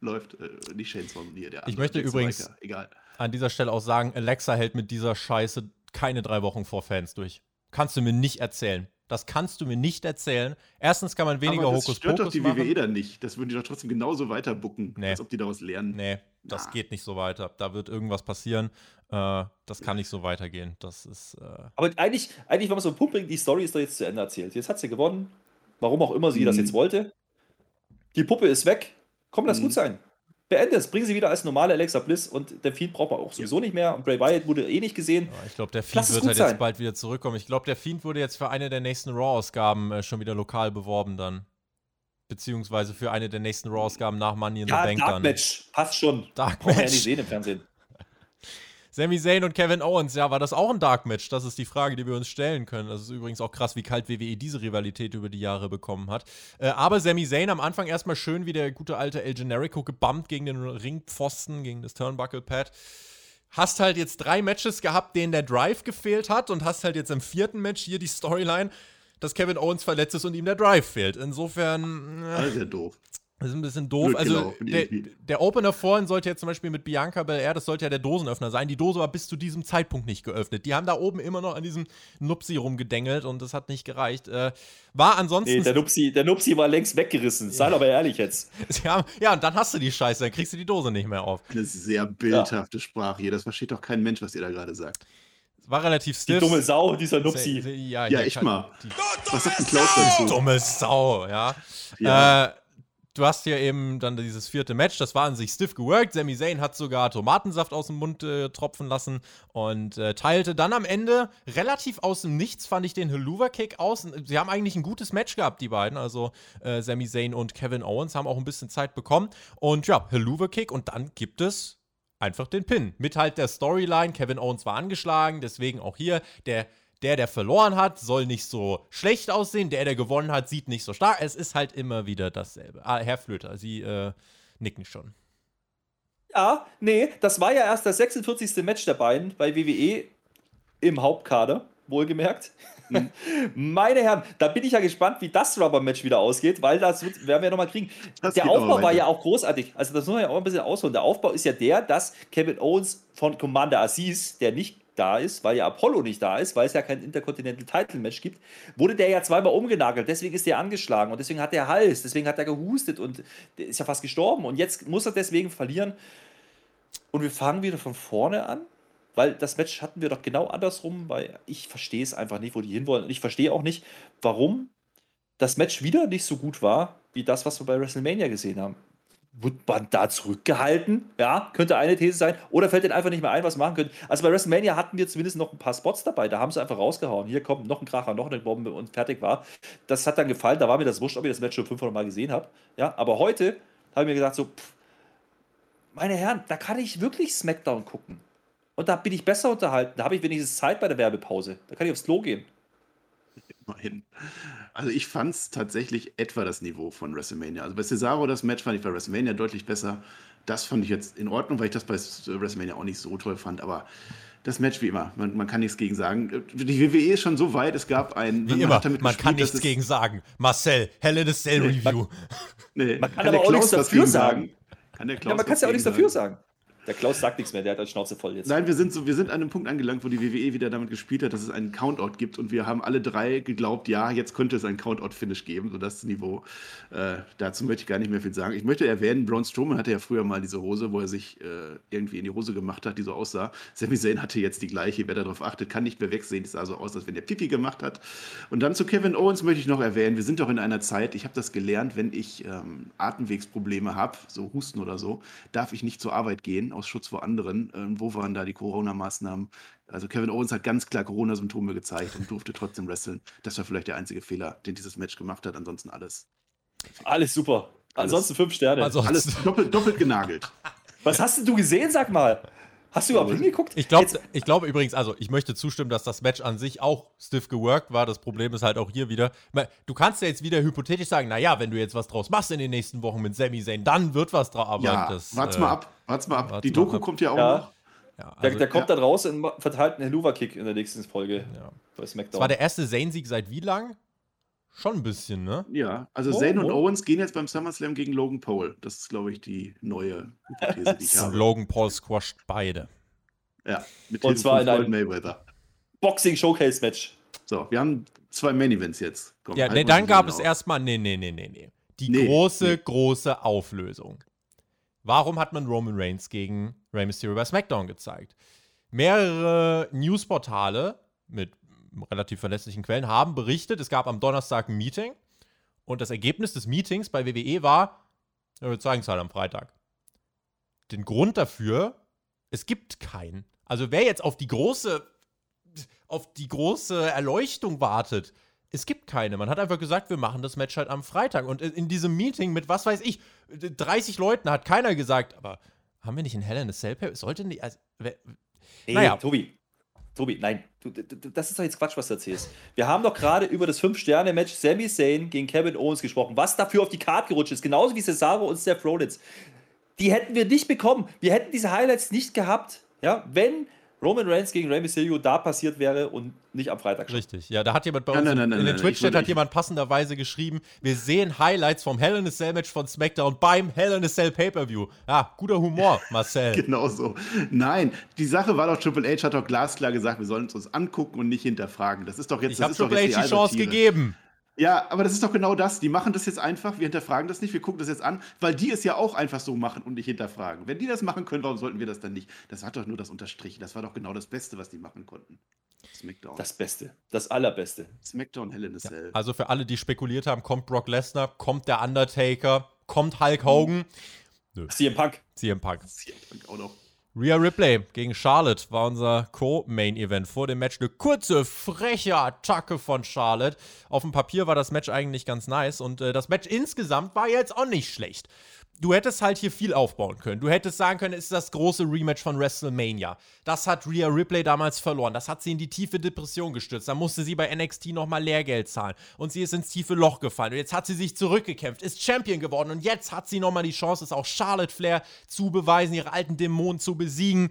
Läuft äh, nicht Shane Thorne hier, der andere. Ich möchte übrigens Egal. an dieser Stelle auch sagen, Alexa hält mit dieser Scheiße keine drei Wochen vor Fans durch. Kannst du mir nicht erzählen. Das kannst du mir nicht erzählen. Erstens kann man weniger Hokus machen. Das stört doch die WWE dann nicht. Das würden die doch trotzdem genauso weiter bucken, nee. als ob die daraus lernen. Nee, das Na. geht nicht so weiter. Da wird irgendwas passieren. Äh, das kann nicht so weitergehen. Das ist. Äh Aber eigentlich, eigentlich, wenn man so einen Punkt bringt, die Story ist doch jetzt zu Ende erzählt. Jetzt hat sie gewonnen. Warum auch immer sie mhm. das jetzt wollte. Die Puppe ist weg. Komm, lass mhm. gut sein beende es, bringen sie wieder als normale Alexa Bliss und der Fiend braucht man auch sowieso nicht mehr und Bray Wyatt wurde eh nicht gesehen. Ja, ich glaube, der Fiend wird halt sein. jetzt bald wieder zurückkommen. Ich glaube, der Fiend wurde jetzt für eine der nächsten Raw-Ausgaben äh, schon wieder lokal beworben dann. Beziehungsweise für eine der nächsten Raw-Ausgaben nach Money in ja, the Bank Dark dann. Match, passt schon. Dark Match. Ja nicht sehen im Fernsehen. Sami Zayn und Kevin Owens, ja, war das auch ein Dark Match? Das ist die Frage, die wir uns stellen können. Das ist übrigens auch krass, wie kalt WWE diese Rivalität über die Jahre bekommen hat. Äh, aber Sami Zayn am Anfang erstmal schön wie der gute alte El Generico gebammt gegen den Ringpfosten, gegen das Turnbuckle-Pad. Hast halt jetzt drei Matches gehabt, denen der Drive gefehlt hat und hast halt jetzt im vierten Match hier die Storyline, dass Kevin Owens verletzt ist und ihm der Drive fehlt. Insofern. Äh, Alter, doof. Das ist ein bisschen doof. Blöd also der, der, Opener vorhin sollte ja zum Beispiel mit Bianca Belair, das sollte ja der Dosenöffner sein. Die Dose war bis zu diesem Zeitpunkt nicht geöffnet. Die haben da oben immer noch an diesem Nupsi rumgedengelt und das hat nicht gereicht. Äh, war ansonsten. Nee, der Nupsi, der Nupsi war längst weggerissen. Sei aber ehrlich jetzt. <laughs> Haben, ja, und dann hast du die Scheiße, dann kriegst du die Dose nicht mehr auf. Eine sehr bildhafte ja. Sprache hier. Das versteht doch kein Mensch, was ihr da gerade sagt. War relativ stiff. Die dumme Sau, dieser Nupsi. Ja, ja ich mal. Was sagt ein Klaus dazu? Dumme Sau, ja. ja. Äh, du hast hier eben dann dieses vierte Match, das war an sich stiff geworkt. Sami Zayn hat sogar Tomatensaft aus dem Mund äh, tropfen lassen und äh, teilte dann am Ende relativ aus dem Nichts, fand ich den Helluva-Kick aus. Sie haben eigentlich ein gutes Match gehabt, die beiden, also äh, Sami Zayn und Kevin Owens haben auch ein bisschen Zeit bekommen. Und ja, Helluva-Kick und dann gibt es einfach den Pin. Mit halt der Storyline, Kevin Owens war angeschlagen, deswegen auch hier der der, der verloren hat, soll nicht so schlecht aussehen, der, der gewonnen hat, sieht nicht so stark. Es ist halt immer wieder dasselbe. Ah, Herr Flöter, Sie äh, nicken schon. Ja, nee, das war ja erst das 46. Match der beiden bei WWE im Hauptkader, wohlgemerkt. Mhm. <laughs> Meine Herren, da bin ich ja gespannt, wie das Rubber-Match wieder ausgeht, weil das wird, werden wir nochmal kriegen. Das der Aufbau war ja auch großartig. Also, das muss man ja auch ein bisschen ausholen. Der Aufbau ist ja der, dass Kevin Owens von Commander Aziz, der nicht da ist, weil ja Apollo nicht da ist, weil es ja kein Intercontinental Title Match gibt, wurde der ja zweimal umgenagelt. Deswegen ist der angeschlagen und deswegen hat der Hals, deswegen hat er gehustet und ist ja fast gestorben. Und jetzt muss er deswegen verlieren. Und wir fangen wieder von vorne an, weil das Match hatten wir doch genau andersrum, weil ich verstehe es einfach nicht, wo die hinwollen. Und ich verstehe auch nicht, warum das Match wieder nicht so gut war, wie das, was wir bei WrestleMania gesehen haben. Wurde man da zurückgehalten? Ja, könnte eine These sein. Oder fällt denen einfach nicht mehr ein, was machen können. Also bei WrestleMania hatten wir zumindest noch ein paar Spots dabei. Da haben sie einfach rausgehauen. Hier kommt noch ein Kracher, noch eine Bombe und fertig war. Das hat dann gefallen. Da war mir das wurscht, ob ich das Match schon 500 Mal gesehen habe. Ja, aber heute habe ich mir gedacht, so, pff, meine Herren, da kann ich wirklich SmackDown gucken. Und da bin ich besser unterhalten. Da habe ich wenigstens Zeit bei der Werbepause. Da kann ich aufs Klo gehen. Immerhin. Also ich fand es tatsächlich etwa das Niveau von WrestleMania. Also bei Cesaro das Match fand ich bei WrestleMania deutlich besser. Das fand ich jetzt in Ordnung, weil ich das bei WrestleMania auch nicht so toll fand. Aber das Match wie immer, man, man kann nichts gegen sagen. Die WWE ist schon so weit, es gab ein... Wie man immer, man gespielt, kann nichts gegen sagen. Marcel, Hell in a Cell nee, Review. Man, <laughs> nee, man kann, kann aber auch nichts dafür sagen. Kann der Klaus ja, man kann ja auch nichts dafür sagen. Der Klaus sagt nichts mehr, der hat eine Schnauze voll jetzt. Nein, wir sind, so, wir sind an einem Punkt angelangt, wo die WWE wieder damit gespielt hat, dass es einen Countout gibt und wir haben alle drei geglaubt, ja, jetzt könnte es einen Countout-Finish geben, so das Niveau. Äh, dazu möchte ich gar nicht mehr viel sagen. Ich möchte erwähnen, Braun Strowman hatte ja früher mal diese Hose, wo er sich äh, irgendwie in die Hose gemacht hat, die so aussah. Sami Zayn hatte jetzt die gleiche, wer darauf achtet, kann nicht mehr wegsehen, die sah so aus, als wenn der Pipi gemacht hat. Und dann zu Kevin Owens möchte ich noch erwähnen, wir sind doch in einer Zeit, ich habe das gelernt, wenn ich ähm, Atemwegsprobleme habe, so Husten oder so, darf ich nicht zur Arbeit gehen, aus Schutz vor anderen. Ähm, wo waren da die Corona-Maßnahmen? Also Kevin Owens hat ganz klar Corona-Symptome gezeigt und durfte trotzdem wresteln. Das war vielleicht der einzige Fehler, den dieses Match gemacht hat. Ansonsten alles. Alles super. Alles, Ansonsten fünf Sterne. Ansonsten. Alles doppelt, doppelt genagelt. Was hast denn du gesehen, sag mal? Hast du überhaupt hingeguckt? Ich glaube ich glaub übrigens, also ich möchte zustimmen, dass das Match an sich auch stiff geworkt war. Das Problem ist halt auch hier wieder, du kannst ja jetzt wieder hypothetisch sagen, naja, wenn du jetzt was draus machst in den nächsten Wochen mit Sami Zayn, dann wird was draus. Aber ja, das, warte äh, mal ab, warte mal ab. Die Doku ab. kommt ja auch ja. noch. Ja, also, der, der, kommt ja. dann raus und verteilt einen Helluva-Kick in der nächsten Folge ja. bei SmackDown. Das war der erste Zayn-Sieg seit wie lang? Schon ein bisschen, ne? Ja, also oh, Zayn und oh. Owens gehen jetzt beim SummerSlam gegen Logan Paul. Das ist, glaube ich, die neue Hypothese, die ich habe. Logan Paul squasht beide. Ja, mit Und zwar in einem Mayweather. Boxing Showcase Match. So, wir haben zwei Main Events jetzt. Komm, ja, nee, dann gab es erstmal, nee, nee, nee, nee, nee. Die nee, große, nee. große Auflösung. Warum hat man Roman Reigns gegen Rey Mysterio bei SmackDown gezeigt? Mehrere Newsportale mit relativ verlässlichen Quellen haben berichtet, es gab am Donnerstag ein Meeting und das Ergebnis des Meetings bei WWE war, wir zeigen es halt am Freitag. Den Grund dafür, es gibt keinen. Also wer jetzt auf die große, auf die große Erleuchtung wartet, es gibt keine. Man hat einfach gesagt, wir machen das Match halt am Freitag. Und in diesem Meeting mit, was weiß ich, 30 Leuten hat keiner gesagt, aber haben wir nicht in Hell in a Cell Sollte nicht. Also, wer, nee, naja. Tobi. Tobi, nein, du, du, das ist doch jetzt Quatsch, was du erzählst. Wir haben doch gerade über das 5-Sterne-Match Sami Zayn gegen Kevin Owens gesprochen, was dafür auf die Karte gerutscht ist, genauso wie Cesaro und Seth Rollins. Die hätten wir nicht bekommen. Wir hätten diese Highlights nicht gehabt, ja, wenn Roman Reigns gegen Rey Mysterio da passiert wäre und nicht am Freitag. Schon. Richtig, ja, da hat jemand bei uns nein, nein, nein, in den Twitch-Chat hat jemand passenderweise geschrieben, wir sehen Highlights vom Hell in a Cell Match von SmackDown beim Hell in a Cell Pay-Per-View. Ja, guter Humor, Marcel. <laughs> genau so. Nein, die Sache war doch, Triple H hat doch glasklar gesagt, wir sollen es uns angucken und nicht hinterfragen. Das ist doch jetzt, ich das ist Triple H die, die Chance gegeben. Ja, aber das ist doch genau das. Die machen das jetzt einfach, wir hinterfragen das nicht, wir gucken das jetzt an, weil die es ja auch einfach so machen und nicht hinterfragen. Wenn die das machen können, warum sollten wir das dann nicht? Das hat doch nur das unterstrichen. Das war doch genau das Beste, was die machen konnten. Smackdown. Das Beste. Das Allerbeste. Smackdown Hell in a Cell. Ja, also für alle, die spekuliert haben, kommt Brock Lesnar, kommt der Undertaker, kommt Hulk Hogan. Nö. CM Punk. CM Punk. CM Punk auch noch. Rhea Ripley gegen Charlotte war unser Co-Main-Event. Vor dem Match eine kurze, freche Attacke von Charlotte. Auf dem Papier war das Match eigentlich ganz nice und äh, das Match insgesamt war jetzt auch nicht schlecht. Du hättest halt hier viel aufbauen können. Du hättest sagen können, es ist das große Rematch von WrestleMania. Das hat Rhea Ripley damals verloren. Das hat sie in die tiefe Depression gestürzt. Da musste sie bei NXT nochmal Lehrgeld zahlen. Und sie ist ins tiefe Loch gefallen. Und jetzt hat sie sich zurückgekämpft, ist Champion geworden. Und jetzt hat sie nochmal die Chance, es auch Charlotte Flair zu beweisen, ihre alten Dämonen zu besiegen.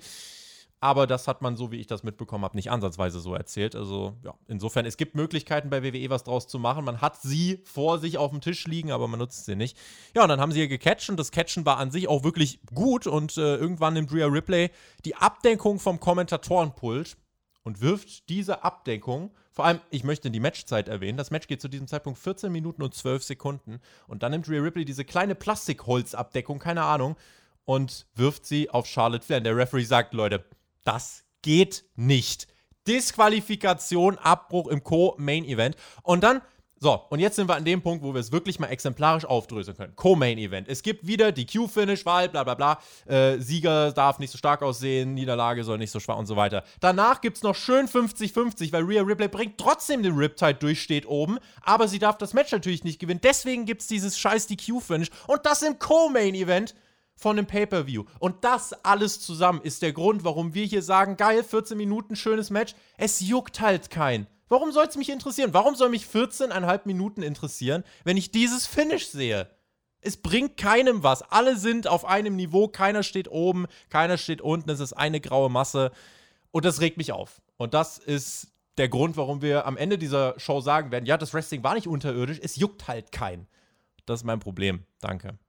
Aber das hat man, so wie ich das mitbekommen habe, nicht ansatzweise so erzählt. Also, ja, insofern, es gibt Möglichkeiten bei WWE was draus zu machen. Man hat sie vor sich auf dem Tisch liegen, aber man nutzt sie nicht. Ja, und dann haben sie ihr gecatcht und das Catchen war an sich auch wirklich gut. Und äh, irgendwann nimmt Rhea Ripley die Abdenkung vom Kommentatorenpult und wirft diese Abdeckung, vor allem, ich möchte die Matchzeit erwähnen. Das Match geht zu diesem Zeitpunkt 14 Minuten und 12 Sekunden. Und dann nimmt Rhea Ripley diese kleine Plastikholzabdeckung, keine Ahnung, und wirft sie auf Charlotte Flair. Und der Referee sagt, Leute, das geht nicht. Disqualifikation, Abbruch im Co-Main-Event. Und dann, so, und jetzt sind wir an dem Punkt, wo wir es wirklich mal exemplarisch aufdröseln können. Co-Main-Event. Es gibt wieder die Q-Finish, weil bla bla bla. Äh, Sieger darf nicht so stark aussehen, Niederlage soll nicht so schwach und so weiter. Danach gibt es noch schön 50-50, weil Rhea Ripley bringt trotzdem den Riptide durch, steht oben. Aber sie darf das Match natürlich nicht gewinnen. Deswegen gibt es dieses scheiß DQ-Finish. Und das im Co-Main-Event von einem Pay-per-View. Und das alles zusammen ist der Grund, warum wir hier sagen, geil, 14 Minuten, schönes Match. Es juckt halt kein. Warum soll es mich interessieren? Warum soll mich 14,5 Minuten interessieren, wenn ich dieses Finish sehe? Es bringt keinem was. Alle sind auf einem Niveau, keiner steht oben, keiner steht unten, es ist eine graue Masse. Und das regt mich auf. Und das ist der Grund, warum wir am Ende dieser Show sagen werden, ja, das Wrestling war nicht unterirdisch, es juckt halt kein. Das ist mein Problem. Danke.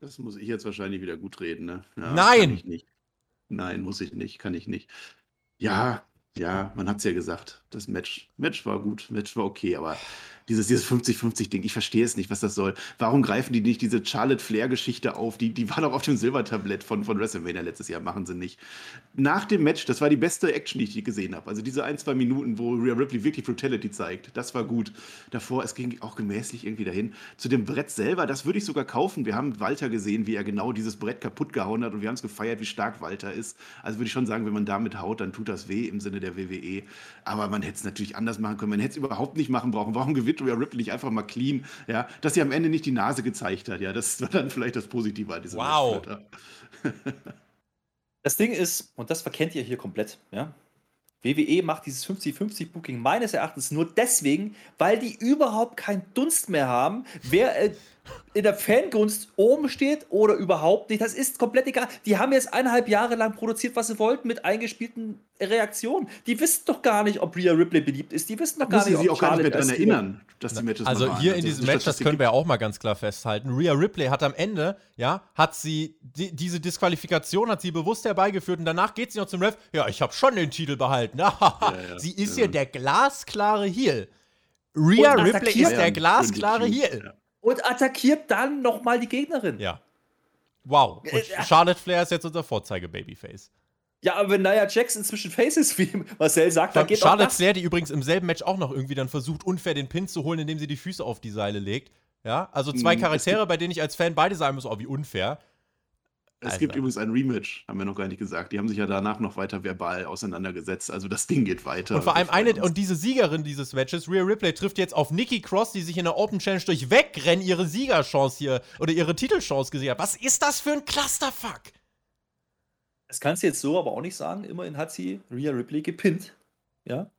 Das muss ich jetzt wahrscheinlich wieder gut reden, ne? Ja, Nein! Kann ich nicht. Nein, muss ich nicht, kann ich nicht. Ja, ja, man hat es ja gesagt. Das Match, Match war gut, Match war okay, aber dieses, dieses 50-50-Ding, ich verstehe es nicht, was das soll. Warum greifen die nicht diese Charlotte Flair-Geschichte auf? Die, die war doch auf dem Silbertablett von, von WrestleMania letztes Jahr, machen sie nicht. Nach dem Match, das war die beste Action, die ich gesehen habe. Also diese ein, zwei Minuten, wo Rhea Ripley wirklich Brutality zeigt, das war gut. Davor, es ging auch gemäßlich irgendwie dahin. Zu dem Brett selber, das würde ich sogar kaufen. Wir haben Walter gesehen, wie er genau dieses Brett kaputt gehauen hat und wir haben es gefeiert, wie stark Walter ist. Also würde ich schon sagen, wenn man damit haut, dann tut das weh im Sinne der WWE. Aber man hätte es natürlich anders machen können. Man hätte es überhaupt nicht machen brauchen. Warum gewinnt Rhea Ripley nicht einfach mal clean? Ja, dass sie am Ende nicht die Nase gezeigt hat. Ja, das war dann vielleicht das Positive an diesem Wow. <laughs> Das Ding ist, und das verkennt ihr hier komplett, ja. WWE macht dieses 50-50-Booking meines Erachtens nur deswegen, weil die überhaupt keinen Dunst mehr haben, wer äh, in der Fangunst oben steht oder überhaupt nicht. Das ist komplett egal. Die haben jetzt eineinhalb Jahre lang produziert, was sie wollten, mit eingespielten Reaktionen. Die wissen doch gar nicht, ob Rhea Ripley beliebt ist. Die wissen doch gar Müssen nicht, sie ob auch gar nicht mehr daran erinnern, dass die Matches Also hier in diesem die Match, das können wir ja auch mal ganz klar festhalten. Rhea Ripley hat am Ende, ja, hat sie die, diese Disqualifikation hat sie bewusst herbeigeführt und danach geht sie noch zum Ref. Ja, ich habe schon den Titel behalten. <laughs> ja, sie ist ja. hier der glasklare Heel. Rhea Ripley ist der glasklare Heel. Und attackiert dann nochmal die Gegnerin. Ja. Wow. Und Äh, Charlotte Flair ist jetzt unser Vorzeige-Babyface. Ja, aber wenn Nia Jax inzwischen Face ist, wie Marcel sagt, dann geht auch Charlotte das. Flair, die übrigens im selben Match auch noch irgendwie dann versucht, unfair den Pin zu holen, indem sie die Füße auf die Seile legt. Ja, also zwei es Charaktere, bei denen ich als Fan beide sagen muss, oh, wie unfair. Es Also. gibt übrigens ein Rematch, haben wir noch gar nicht gesagt. Die haben sich ja danach noch weiter verbal auseinandergesetzt. Also das Ding geht weiter. Und vor allem eine, uns. und diese Siegerin dieses Matches, Rhea Ripley, trifft jetzt auf Nikki Cross, die sich in der Open Challenge durch Wegrennen ihre Siegerchance hier oder ihre Titelchance gesichert hat. Was ist das für ein Clusterfuck? Das kannst du jetzt so aber auch nicht sagen. Immerhin hat sie Rhea Ripley gepinnt. Ja.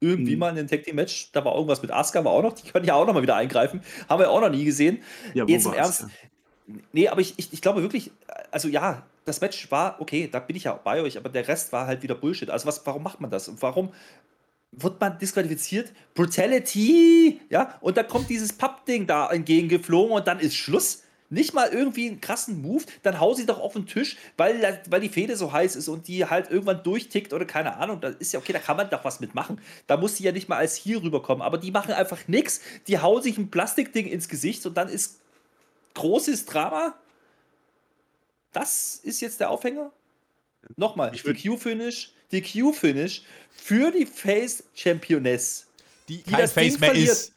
Irgendwie Mhm. mal in dem Tag Team Match, da war irgendwas mit Asuka, war auch noch, die können ja auch noch mal wieder eingreifen. Haben wir auch noch nie gesehen. ja, wo jetzt im? Ernst. Nee, aber ich, ich, ich glaube wirklich, also ja, das Match war okay, da bin ich ja bei euch, aber der Rest war halt wieder Bullshit. Also was, warum macht man das? Und warum wird man disqualifiziert? Brutality! Ja, und da kommt dieses Pappding da entgegengeflogen und dann ist Schluss. Nicht mal irgendwie einen krassen Move, dann hau sie doch auf den Tisch, weil, weil die Fede so heiß ist und die halt irgendwann durchtickt oder keine Ahnung. Da ist ja okay, da kann man doch was mitmachen. Da muss sie ja nicht mal als hier rüberkommen. Aber die machen einfach nichts. Die hauen sich ein Plastikding ins Gesicht und dann ist großes Drama. Das ist jetzt der Aufhänger. Nochmal, Ich die Q-Finish, die Q-Finish für die Face Championess. Die, Die das Ding Face mehr verliert. ist.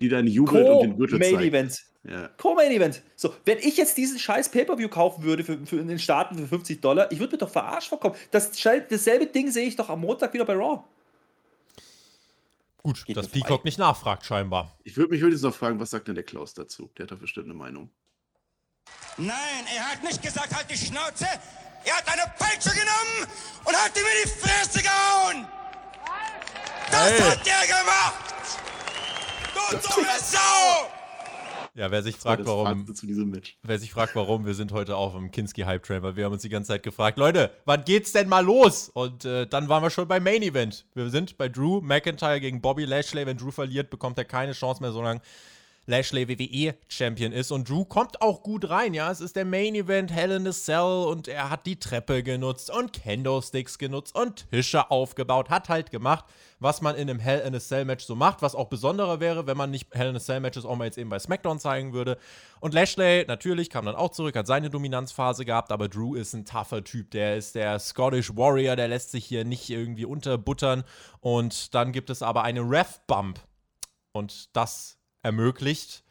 Die dann jubelt und den Gürtel Co-Main zeigt. Event. Ja. Co-Main Event. So, wenn ich jetzt diesen scheiß Pay-Per-View kaufen würde für, für in den Staaten für 50 Dollar, ich würde mir doch verarscht vorkommen. Das, dasselbe Ding sehe ich doch am Montag wieder bei Raw. Gut, Geht dass. Peacock nicht nachfragt, scheinbar. Ich würde mich höchstens noch fragen, was sagt denn der Klaus dazu? Der hat doch bestimmt eine Meinung. Nein, er hat nicht gesagt, halt die Schnauze. Er hat eine Peitsche genommen und hat ihm in die Fresse gehauen. Das Hey. hat er gemacht. Du dumme Sau. Ja, wer sich fragt, warum, wer sich fragt, warum, wir sind heute auf dem Kinski Hype Train, weil wir haben uns die ganze Zeit gefragt, Leute, wann geht's denn mal los? Und äh, dann waren wir schon beim Main Event. Wir sind bei Drew McIntyre gegen Bobby Lashley. Wenn Drew verliert, bekommt er keine Chance mehr, solange Lashley WWE Champion ist. Und Drew kommt auch gut rein, ja. Es ist der Main Event, Hell in a Cell und er hat die Treppe genutzt und Kendo-Sticks genutzt und Tische aufgebaut. Hat halt gemacht, was man in einem Hell in a Cell Match so macht, was auch besonderer wäre, wenn man nicht Hell in a Cell Matches auch mal jetzt eben bei SmackDown zeigen würde. Und Lashley natürlich kam dann auch zurück, hat seine Dominanzphase gehabt, aber Drew ist ein tougher Typ. Der ist der Scottish Warrior, der lässt sich hier nicht irgendwie unterbuttern. Und dann gibt es aber eine Ref-Bump. Und das ermöglicht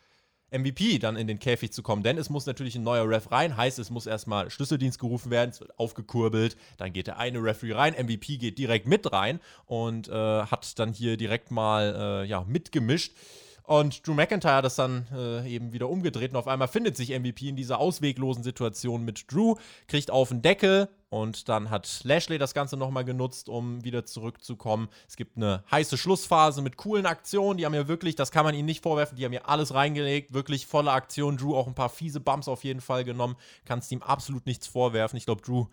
MVP dann in den Käfig zu kommen, denn es muss natürlich ein neuer Ref rein, heißt es muss erstmal Schlüsseldienst gerufen werden, es wird aufgekurbelt, dann geht der eine Referee rein, MVP geht direkt mit rein und äh, hat dann hier direkt mal äh, ja, mitgemischt. Und Drew McIntyre hat das dann äh, eben wieder umgedreht und auf einmal findet sich MVP in dieser ausweglosen Situation mit Drew, kriegt auf den Deckel und dann hat Lashley das Ganze nochmal genutzt, um wieder zurückzukommen. Es gibt eine heiße Schlussphase mit coolen Aktionen, die haben ja wirklich, das kann man ihnen nicht vorwerfen, die haben ja alles reingelegt, wirklich volle Aktion. Drew auch ein paar fiese Bumps auf jeden Fall genommen, kannst ihm absolut nichts vorwerfen. Ich glaube, Drew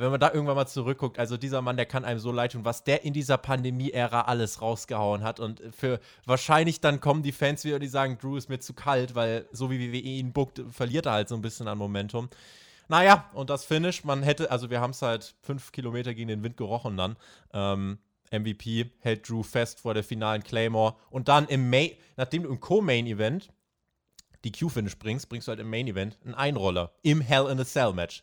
wenn man da irgendwann mal zurückguckt, also dieser Mann, der kann einem so leid tun, was der in dieser Pandemie-Ära alles rausgehauen hat. Und für wahrscheinlich dann kommen die Fans wieder, die sagen, Drew ist mir zu kalt, weil so wie WWE ihn bookt, verliert er halt so ein bisschen an Momentum. Naja, und das Finish, man hätte, also wir haben es halt fünf Kilometer gegen den Wind gerochen dann. Ähm, MVP hält Drew fest vor der finalen Claymore. Und dann im Main, nachdem du im Co-Main-Event die Q-Finish bringst, bringst du halt im Main-Event einen Einroller im Hell in a Cell-Match.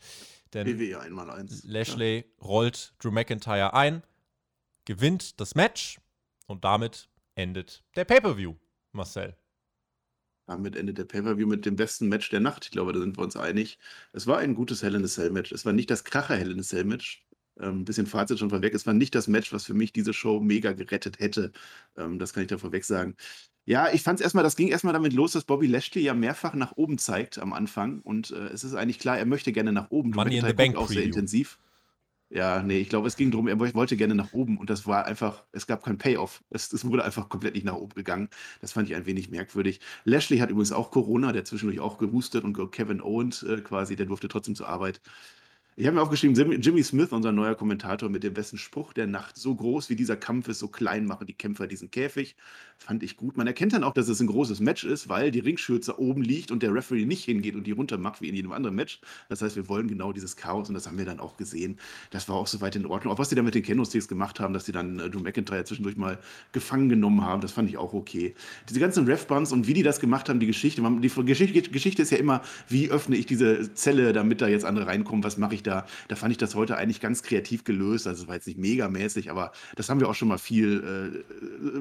Denn WWE einmal eins. Lashley rollt Drew McIntyre ein, gewinnt das Match und damit endet der Pay-Per-View, Marcel. Damit endet der Pay-Per-View mit dem besten Match der Nacht. Ich glaube, da sind wir uns einig. Es war ein gutes Hell in a Cell Match. Es war nicht das Kracher Hell in a Cell Match. Ähm, ein bisschen Fazit schon vorweg. Es war nicht das Match, was für mich diese Show mega gerettet hätte. Ähm, das kann ich da vorweg sagen. Ja, ich fand es erstmal, das ging erstmal damit los, dass Bobby Lashley ja mehrfach nach oben zeigt am Anfang. Und äh, es ist eigentlich klar, er möchte gerne nach oben. Money in the McIntyre Bank auch sehr Preview. intensiv. Ja, nee, ich glaube, es ging darum, er woll- wollte gerne nach oben und das war einfach, es gab kein Payoff. Es, es wurde einfach komplett nicht nach oben gegangen. Das fand ich ein wenig merkwürdig. Lashley hat übrigens auch Corona, der zwischendurch auch gehustet und Kevin Owens äh, quasi, der durfte trotzdem zur Arbeit. Ich habe mir aufgeschrieben, Jimmy Smith, unser neuer Kommentator, mit dem besten Spruch der Nacht. So groß wie dieser Kampf ist, so klein machen die Kämpfer diesen Käfig. Fand ich gut. Man erkennt dann auch, dass es ein großes Match ist, weil die Ringschürze oben liegt und der Referee nicht hingeht und die runter macht wie in jedem anderen Match. Das heißt, wir wollen genau dieses Chaos und das haben wir dann auch gesehen. Das war auch soweit in Ordnung. Auch was die da mit den Kendo-Sticks gemacht haben, dass die dann äh, Drew McIntyre zwischendurch mal gefangen genommen haben, das fand ich auch okay. Diese ganzen Ref-Buns und wie die das gemacht haben, die Geschichte. man- Die Geschichte, Geschichte ist ja immer, wie öffne ich diese Zelle, damit da jetzt andere reinkommen, was mache ich da? Da fand ich das heute eigentlich ganz kreativ gelöst. Also es war jetzt nicht megamäßig, aber das haben wir auch schon mal viel,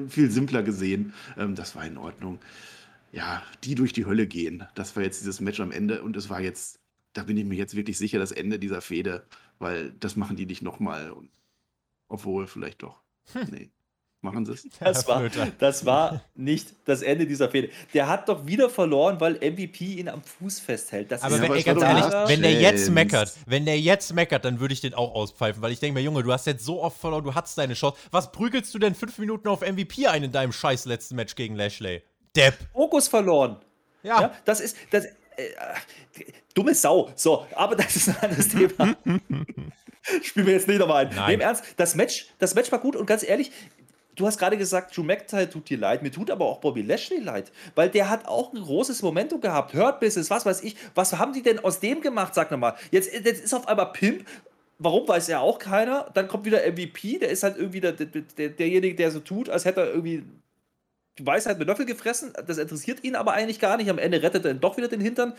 äh, viel simpler gesehen. Ähm, das war in Ordnung. Ja, die durch die Hölle gehen. Das war jetzt dieses Match am Ende und es war jetzt, da bin ich mir jetzt wirklich sicher, das Ende dieser Fehde, weil das machen die nicht nochmal. Obwohl, vielleicht doch. Nee. Machen sie es? <laughs> Das war, das <laughs> war nicht das Ende dieser Fehde. Der hat doch wieder verloren, weil MVP ihn am Fuß festhält. Das Aber ist wenn, aber ey, ganz ehrlich, wenn der jetzt meckert, wenn der jetzt meckert, dann würde ich den auch auspfeifen, weil ich denke mir, Junge, du hast jetzt so oft verloren, du hattest deine Chance. Was prügelst du denn fünf Minuten auf MVP ein in deinem scheiß letzten Match gegen Lashley? Depp. Fokus verloren. Ja. Ja, das ist. Das, äh, dumme Sau. So, aber das ist ein anderes Thema. <laughs> Spielen wir jetzt nicht nochmal ein. Nein. Nee, im Ernst, das Match, das Match war gut und ganz ehrlich, du hast gerade gesagt, Drew McIntyre tut dir leid. Mir tut aber auch Bobby Lashley leid, weil der hat auch ein großes Momentum gehabt. Hurt Business, was weiß ich. Was haben die denn aus dem gemacht, sag nochmal. Jetzt, jetzt ist auf einmal Pimp. Warum weiß ja auch keiner. Dann kommt wieder MVP, der ist halt irgendwie der, der, derjenige, der so tut, als hätte er irgendwie die Weisheit mit Löffel gefressen. Das interessiert ihn aber eigentlich gar nicht. Am Ende rettet er dann doch wieder den Hintern.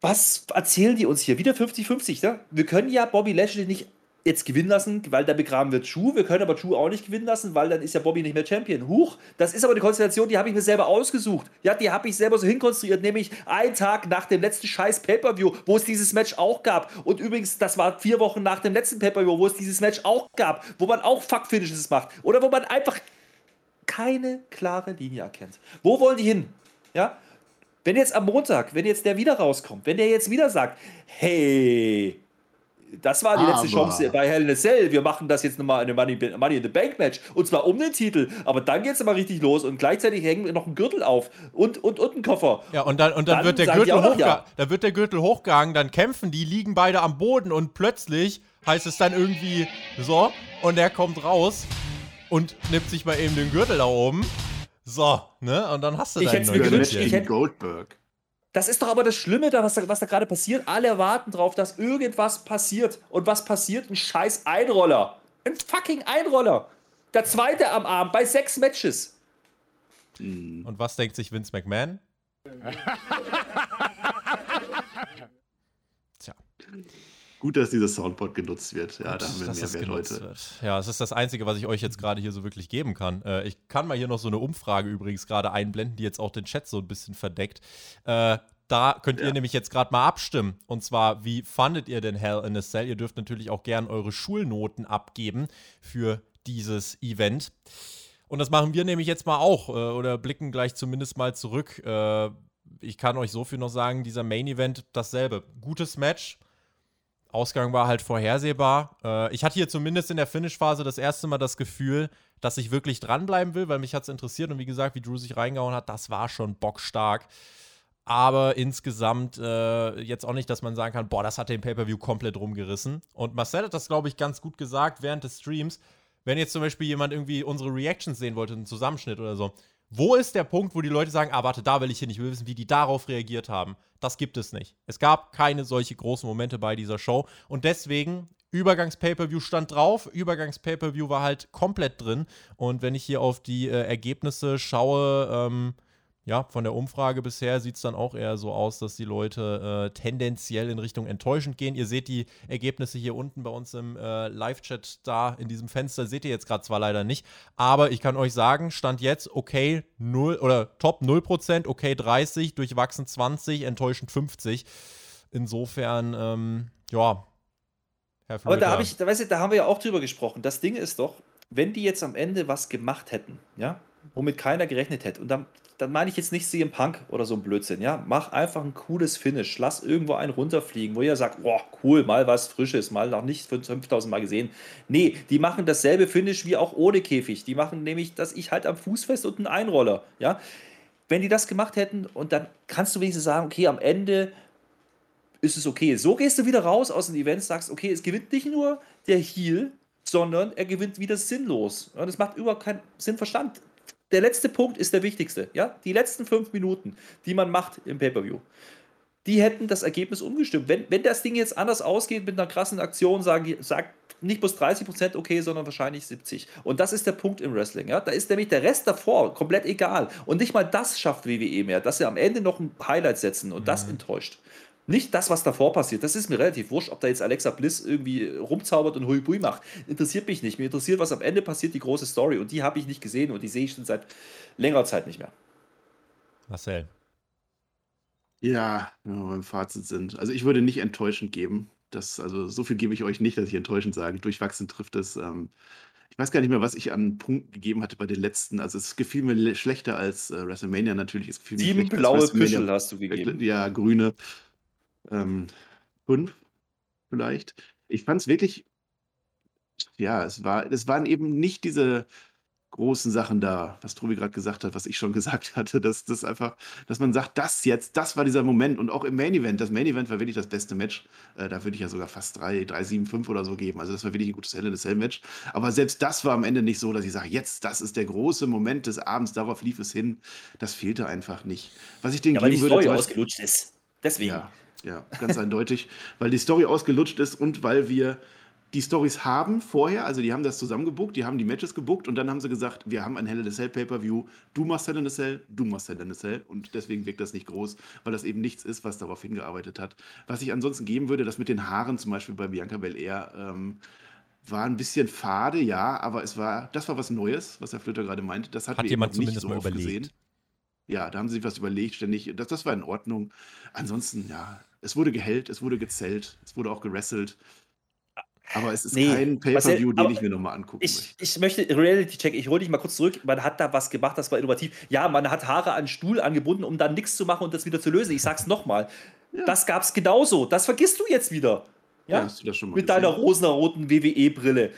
Was erzählen die uns hier? Wieder 50-50, ne? Wir können ja Bobby Lashley nicht jetzt gewinnen lassen, weil da begraben wird Drew. Wir können aber Drew auch nicht gewinnen lassen, weil dann ist ja Bobby nicht mehr Champion. Huch, das ist aber die Konstellation, die habe ich mir selber ausgesucht. Ja, die habe ich selber so hinkonstruiert, nämlich einen Tag nach dem letzten scheiß Pay-Per-View, wo es dieses Match auch gab. Und übrigens, das war vier Wochen nach dem letzten Pay-Per-View, wo es dieses Match auch gab, wo man auch Fuck-Finishes macht. Oder wo man einfach keine klare Linie erkennt. Wo wollen die hin? Ja? Wenn jetzt am Montag, wenn jetzt der wieder rauskommt, wenn der jetzt wieder sagt, hey, das war die letzte Chance bei Hell in a Cell. Wir machen das jetzt nochmal eine Money, Money in the Bank Match. Und zwar um den Titel. Aber dann geht es aber richtig los. Und gleichzeitig hängen wir noch einen Gürtel auf. Und, und, und einen Koffer. Ja, und dann, und dann, Dann wird der Gürtel hochgehangen. ja. Dann wird der Gürtel hochgehangen, dann kämpfen die, liegen beide am Boden und plötzlich heißt es dann irgendwie so und er kommt raus und nimmt sich mal eben den Gürtel da oben. So, ne? Und dann hast du Ich deinen hätt's neuen mir gewünscht, ich hätte- Goldberg. Das ist doch aber das Schlimme, da, was, da, was da gerade passiert. Alle warten drauf, dass irgendwas passiert. Und was passiert? Ein scheiß Einroller. Ein fucking Einroller. Der zweite am Abend bei sechs Matches. Und was denkt sich Vince McMahon? <laughs> Tja, Gut, dass dieses Soundboard genutzt wird. Ja, da haben wir Mehrwert genutzt heute. wird. Ja, es ist das Einzige, was ich euch jetzt gerade hier so wirklich geben kann. Äh, ich kann mal hier noch so eine Umfrage übrigens gerade einblenden, die jetzt auch den Chat so ein bisschen verdeckt. Äh, da könnt ihr Ja. nämlich jetzt gerade mal abstimmen. Und zwar, wie fandet ihr denn Hell in a Cell? Ihr dürft natürlich auch gern eure Schulnoten abgeben für dieses Event. Und das machen wir nämlich jetzt mal auch äh, oder blicken gleich zumindest mal zurück. Äh, ich kann euch so viel noch sagen, dieser Main Event dasselbe. Gutes Match. Ausgang war halt vorhersehbar. Äh, ich hatte hier zumindest in der Finish-Phase das erste Mal das Gefühl, dass ich wirklich dranbleiben will, weil mich hat es interessiert. Und wie gesagt, wie Drew sich reingehauen hat, das war schon bockstark. Aber insgesamt äh, jetzt auch nicht, dass man sagen kann, boah, das hat den Pay-Per-View komplett rumgerissen. Und Marcel hat das, glaube ich, ganz gut gesagt während des Streams. Wenn jetzt zum Beispiel jemand irgendwie unsere Reactions sehen wollte, einen Zusammenschnitt oder so, wo ist der Punkt, wo die Leute sagen, ah, warte, da will ich hin, ich will wissen, wie die darauf reagiert haben? Das gibt es nicht. Es gab keine solche großen Momente bei dieser Show. Und deswegen, Übergangs-Pay-Per-View stand drauf, Übergangs-Pay-Per-View war halt komplett drin. Und wenn ich hier auf die äh, Ergebnisse schaue, ähm, ja, von der Umfrage bisher sieht es dann auch eher so aus, dass die Leute äh, tendenziell in Richtung enttäuschend gehen. Ihr seht die Ergebnisse hier unten bei uns im äh, Live-Chat da in diesem Fenster. Seht ihr jetzt gerade zwar leider nicht, aber ich kann euch sagen, Stand jetzt okay 0 oder Top 0%, okay 30, durchwachsen 20, enttäuschend 50. Insofern, ähm, ja. Herr Aber da Flöter. habe ich, da, weißt du, da haben wir ja auch drüber gesprochen. Das Ding ist doch, wenn die jetzt am Ende was gemacht hätten, ja, womit keiner gerechnet hätte, und dann, dann meine ich jetzt nicht CM Punk oder so ein Blödsinn, ja, mach einfach ein cooles Finish, lass irgendwo einen runterfliegen, wo ihr sagt, boah, cool, mal was Frisches, mal noch nicht 5000 Mal gesehen. Nee, die machen dasselbe Finish wie auch ohne Käfig. Die machen nämlich, dass ich halt am Fuß fest und einen Einroller, ja. Wenn die das gemacht hätten und dann kannst du wenigstens sagen, okay, am Ende ist es okay. So gehst du wieder raus aus dem Event, sagst, okay, es gewinnt nicht nur der Heal, sondern er gewinnt wieder sinnlos. Das macht überhaupt keinen Sinn Verstand. Der letzte Punkt ist der wichtigste. Ja? Die letzten fünf Minuten, die man macht im Pay-Per-View, die hätten das Ergebnis umgestimmt. Wenn, wenn das Ding jetzt anders ausgeht mit einer krassen Aktion, sagen, sagt nicht bloß 30% okay, sondern wahrscheinlich 70%. Und das ist der Punkt im Wrestling. Ja? Da ist nämlich der Rest davor komplett egal. Und nicht mal das schafft WWE mehr, dass sie am Ende noch ein Highlight setzen und das enttäuscht. Nicht das, was davor passiert. Das ist mir relativ wurscht, ob da jetzt Alexa Bliss irgendwie rumzaubert und Huibui macht. Interessiert mich nicht. Mir interessiert, was am Ende passiert, die große Story. Und die habe ich nicht gesehen und die sehe ich schon seit längerer Zeit nicht mehr. Marcel. Ja, wenn wir beim Fazit sind. Also ich würde nicht enttäuschend geben. Das, also so viel gebe ich euch nicht, dass ich enttäuschend sage. Durchwachsen trifft es. Ähm, ich weiß gar nicht mehr, was ich an Punkten gegeben hatte bei den letzten. Also es gefiel mir le- schlechter als äh, WrestleMania natürlich. Es gefiel Sieben blaue. Büschel hast du gegeben. Ja, grüne. Ähm, fünf vielleicht. Ich fand es wirklich, ja, es war, es waren eben nicht diese großen Sachen da, was Tobi gerade gesagt hat, was ich schon <laughs> gesagt hatte, dass das einfach, dass man sagt, das jetzt, das war dieser Moment und auch im Main Event, das Main Event war wirklich das beste Match, äh, da würde ich ja sogar fast 3, 3, 7, 5 oder so geben, also das war wirklich ein gutes Hell in a Cell Match, aber selbst das war am Ende nicht so, dass ich sage, jetzt, das ist der große Moment des Abends, darauf lief es hin, das fehlte einfach nicht. Was ich denen Ja, weil die geben würde, Story ausgelutscht ist. Deswegen. ja, ja, ganz eindeutig, weil die Story ausgelutscht ist und weil wir die Stories haben vorher, also die haben das zusammengebuckt, die haben die Matches gebuckt und dann haben sie gesagt, wir haben ein Hell in a Cell Pay-Per-View, du machst Hell in a Cell, du machst Hell in a Cell und deswegen wirkt das nicht groß, weil das eben nichts ist, was darauf hingearbeitet hat. Was ich ansonsten geben würde, das mit den Haaren zum Beispiel bei Bianca Belair ähm, war ein bisschen fade, ja, aber es war, das war was Neues, was der Flöter gerade meinte, das hat, Hat jemand eben noch zumindest mal überlegt. Ja, da haben sie sich was überlegt, ständig. Das, das war in Ordnung. Ansonsten, ja, es wurde gehellt, es wurde gezählt, es wurde auch gewrestelt. Aber es ist Nee, kein er- Pay-Per-View, den ich mir nochmal angucken Ich, möchte. ich möchte Reality-Check, ich hole dich mal kurz zurück. Man hat da was gemacht, das war innovativ. Ja, man hat Haare an den Stuhl angebunden, um dann nichts zu machen und das wieder zu lösen. Ich sag's nochmal. Das gab's genauso. Das vergisst du jetzt wieder. Ja? hast du das schon mal Mit gesehen? deiner rosenroten WWE-Brille.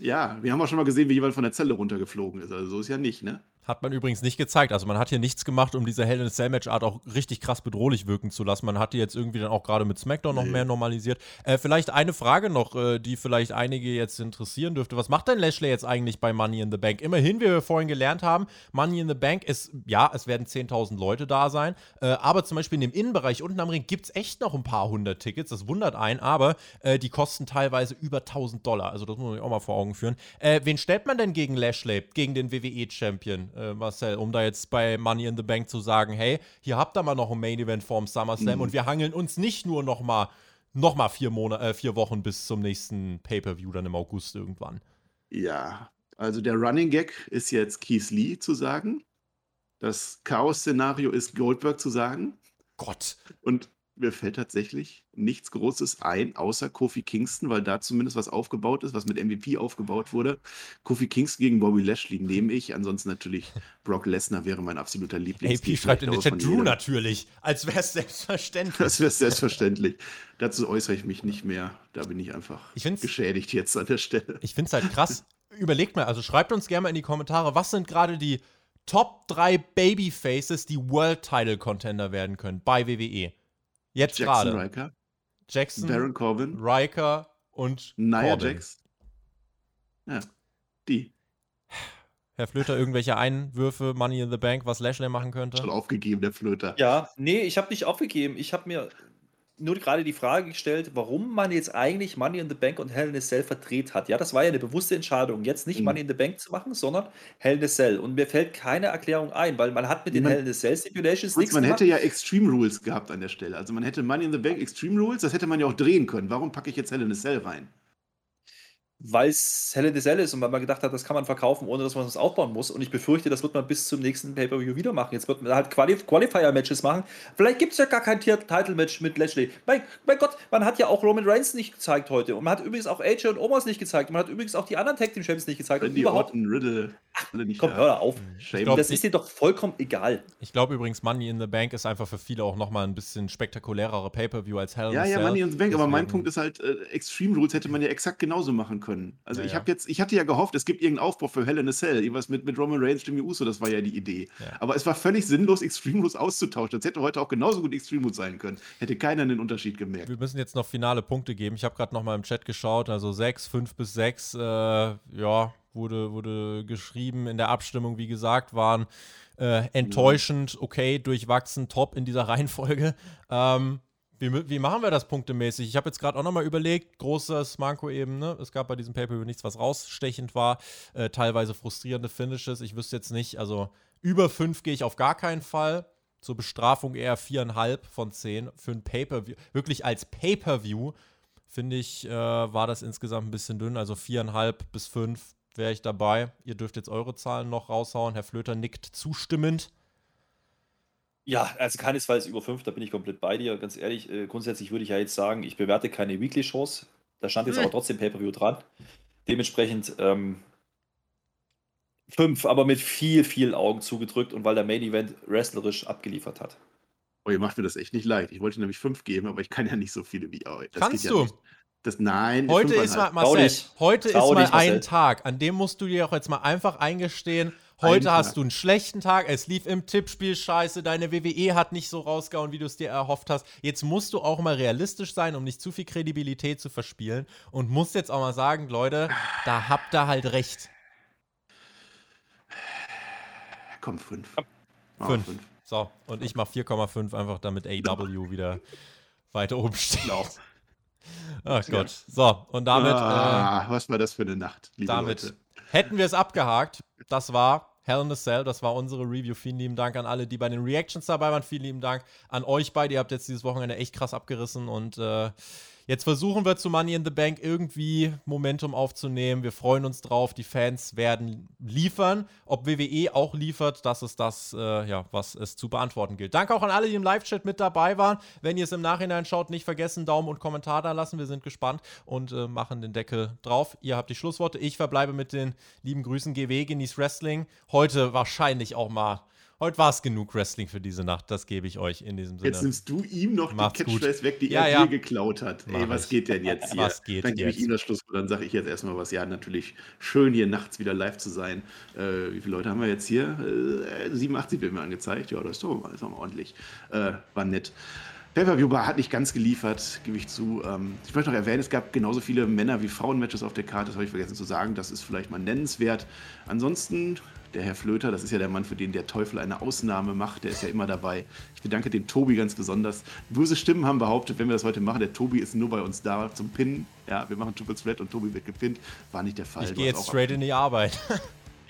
Ja, wir haben auch schon mal gesehen, wie jemand von der Zelle runtergeflogen ist. Also so ist ja nicht, ne? Hat man übrigens nicht gezeigt. Also man hat hier nichts gemacht, um diese Hell in a Cell Match Art auch richtig krass bedrohlich wirken zu lassen. Man hat die jetzt irgendwie dann auch gerade mit SmackDown noch Nee. mehr normalisiert. Äh, vielleicht eine Frage noch, äh, die vielleicht einige jetzt interessieren dürfte. Was macht denn Lashley jetzt eigentlich bei Money in the Bank? Immerhin, wie wir vorhin gelernt haben, Money in the Bank ist, ja, es werden 10.000 Leute da sein. Äh, aber zum Beispiel in dem Innenbereich unten am Ring gibt es echt noch ein paar hundert Tickets. Das wundert einen, aber äh, die kosten teilweise über 1000 Dollar. Also das muss man sich auch mal vor Augen führen. Äh, wen stellt man denn gegen Lashley, gegen den WWE-Champion, äh, Marcel, um da jetzt bei Money in the Bank zu sagen, hey, hier habt ihr mal noch ein Main-Event vorm SummerSlam und wir hangeln uns nicht nur noch mal, noch mal vier, Monate, äh, vier Wochen bis zum nächsten Pay-Per-View dann im August irgendwann. Ja, also der Running Gag ist jetzt Keith Lee zu sagen. Das Chaos-Szenario ist Goldberg zu sagen. Gott. Und mir fällt tatsächlich nichts Großes ein, außer Kofi Kingston, weil da zumindest was aufgebaut ist, was mit MVP aufgebaut wurde. Kofi Kingston gegen Bobby Lashley nehme ich. Ansonsten natürlich Brock Lesnar wäre mein absoluter Lieblings. AP schreibt in den Chat Drew natürlich, als wäre es selbstverständlich. Das wäre selbstverständlich. Dazu äußere ich mich nicht mehr. Da bin ich einfach Ich geschädigt jetzt an der Stelle. Ich finde es halt krass. Überlegt mal, also schreibt uns gerne mal in die Kommentare, was sind gerade die Top 3 Babyfaces, die World Title Contender werden können bei WWE? Jetzt Jackson gerade. Riker, Jackson, Baron Corbin, Riker und Nia Corbin. Jax. Ja, die. Herr Flöter, irgendwelche Einwürfe, Money in the Bank, was Lashley machen könnte? Schon aufgegeben, der Flöter. Ja, nee, ich habe nicht aufgegeben. Ich habe mir nur gerade die Frage gestellt, warum man jetzt eigentlich Money in the Bank und Hell in a Cell verdreht hat. Ja, das war ja eine bewusste Entscheidung, jetzt nicht Mhm. Money in the Bank zu machen, sondern Hell in a Cell. Und mir fällt keine Erklärung ein, weil man hat mit den Man- Hell in a Cell Stipulations nichts man gemacht. hätte ja Extreme Rules gehabt an der Stelle. Also man hätte Money in the Bank Extreme Rules, das hätte man ja auch drehen können. Warum packe ich jetzt Hell in a Cell rein? Weil es Hell in a Cell ist und weil man gedacht hat, das kann man verkaufen, ohne dass man es aufbauen muss. Und ich befürchte, das wird man bis zum nächsten Pay-Per-View wieder machen. Jetzt wird man halt Quali Qualifier-Matches machen. Vielleicht gibt es ja gar kein Title-Match mit Lashley. Mein, mein Gott, man hat ja auch Roman Reigns nicht gezeigt heute. Und man hat übrigens auch AJ und Omas nicht gezeigt. Und man hat übrigens auch die anderen Tag Team Champions nicht gezeigt. Und Randy überhaupt. Orton, Riddle, nicht Komm, hör da auf. Shame. glaub, Das ist dir doch vollkommen egal. Ich glaube übrigens, Money in the Bank ist einfach für viele auch nochmal ein bisschen spektakulärere Pay-Per-View als Hell in Ja, ja. Money in the Bank, aber mein Deswegen- Punkt ist halt, äh, Extreme Rules hätte man ja exakt genauso machen können. Also Ja, ich habe jetzt, ich hatte ja gehofft, es gibt irgendeinen Aufbau für Hell in a Cell, irgendwas mit, mit Roman Reigns, Jimmy Uso, das war ja die Idee. Aber es war völlig sinnlos, Extreme Rules auszutauschen. Das hätte heute auch genauso gut Extreme Rules sein können. Hätte keiner den Unterschied gemerkt. Wir müssen jetzt noch finale Punkte geben. Ich habe gerade noch mal im Chat geschaut. Also 6, 5 bis 6, äh, ja, wurde, wurde geschrieben in der Abstimmung, wie gesagt, waren äh, enttäuschend, okay, durchwachsen, top in dieser <laughs> Reihenfolge. Ähm, wie, wie machen wir das punktemäßig? Ich habe jetzt gerade auch noch mal überlegt, großes Manko eben, ne? Es gab bei diesem Pay-Per-View nichts, was rausstechend war. Äh, teilweise frustrierende Finishes. Ich wüsste jetzt nicht, also über 5 gehe ich auf gar keinen Fall. Zur Bestrafung eher 4,5 von 10 für ein Pay-Per-View. Wirklich als Pay-Per-View, finde ich, äh, war das insgesamt ein bisschen dünn. Also 4,5 bis 5 wäre ich dabei. Ihr dürft jetzt eure Zahlen noch raushauen. Herr Flöter nickt zustimmend. Ja, also keinesfalls über 5, da bin ich komplett bei dir. Ganz ehrlich, äh, grundsätzlich würde ich ja jetzt sagen, ich bewerte keine Weekly-Shows. Da stand jetzt Hm. aber trotzdem Pay-Per-View dran. Dementsprechend ähm, 5, aber mit viel, viel Augen zugedrückt und weil der Main-Event wrestlerisch abgeliefert hat. Oh, ihr macht mir das echt nicht leid. Ich wollte nämlich fünf geben, aber ich kann ja nicht so viele wie euch. Das Kannst geht du? Ja nicht. Das, nein, Heute ist mal. Marcel, heute ist mal dich, ein Tag, an dem musst du dir auch jetzt mal einfach eingestehen, heute Ein hast du einen schlechten Tag, es lief im Tippspiel scheiße, deine WWE hat nicht so rausgehauen, wie du es dir erhofft hast. Jetzt musst du auch mal realistisch sein, um nicht zu viel Kredibilität zu verspielen und musst jetzt auch mal sagen, Leute, da habt ihr halt recht. Komm, fünf. Oh, Mach Fünf. fünf. So, und ich mach 4,5 einfach damit AW wieder weiter oben steht. Ach Gott. So, und damit, äh, ah, was war das für eine Nacht, liebe damit Leute. hätten wir es abgehakt. Das war Hell in a Cell, das war unsere Review. Vielen lieben Dank an alle, die bei den Reactions dabei waren. Vielen lieben Dank an euch beide. Ihr habt jetzt dieses Wochenende echt krass abgerissen und äh, Jetzt versuchen wir zu Money in the Bank irgendwie Momentum aufzunehmen. Wir freuen uns drauf. Die Fans werden liefern. Ob WWE auch liefert, das ist das, äh, ja, was es zu beantworten gilt. Danke auch an alle, die im Live-Chat mit dabei waren. Wenn ihr es im Nachhinein schaut, nicht vergessen, Daumen und Kommentar da lassen. Wir sind gespannt und äh, machen den Deckel drauf. Ihr habt die Schlussworte. Ich verbleibe mit den lieben Grüßen. GW, genieß Wrestling. Heute wahrscheinlich auch mal Heute war es genug Wrestling für diese Nacht, das gebe ich euch in diesem Sinne. Jetzt nimmst du ihm noch Macht's die Catchphrase weg, die Ja, er ja. dir geklaut hat. Mach Ey, was ich. geht denn jetzt hier? Was geht dann gebe ich ihm das Schlusswort, dann sage ich jetzt erstmal was. Ja, natürlich schön hier nachts wieder live zu sein. Äh, wie viele Leute haben wir jetzt hier? Äh, 87 wird mir angezeigt. Ja, das ist doch mal, ist doch mal ordentlich. Äh, war nett. Pay-Per-View war- hat nicht ganz geliefert, gebe ich zu. Ähm, ich möchte noch erwähnen, es gab genauso viele Männer- wie Frauen-Matches auf der Karte, das habe ich vergessen zu sagen. Das ist vielleicht mal nennenswert. Ansonsten, der Herr Flöter, das ist ja der Mann, für den der Teufel eine Ausnahme macht, der ist ja immer dabei. Ich bedanke dem Tobi ganz besonders. Böse Stimmen haben behauptet, wenn wir das heute machen, der Tobi ist nur bei uns da zum Pinnen. Ja, wir machen Triple Threat und Tobi wird gepinnt. War nicht der Fall. ich gehe jetzt straight in die Arbeit.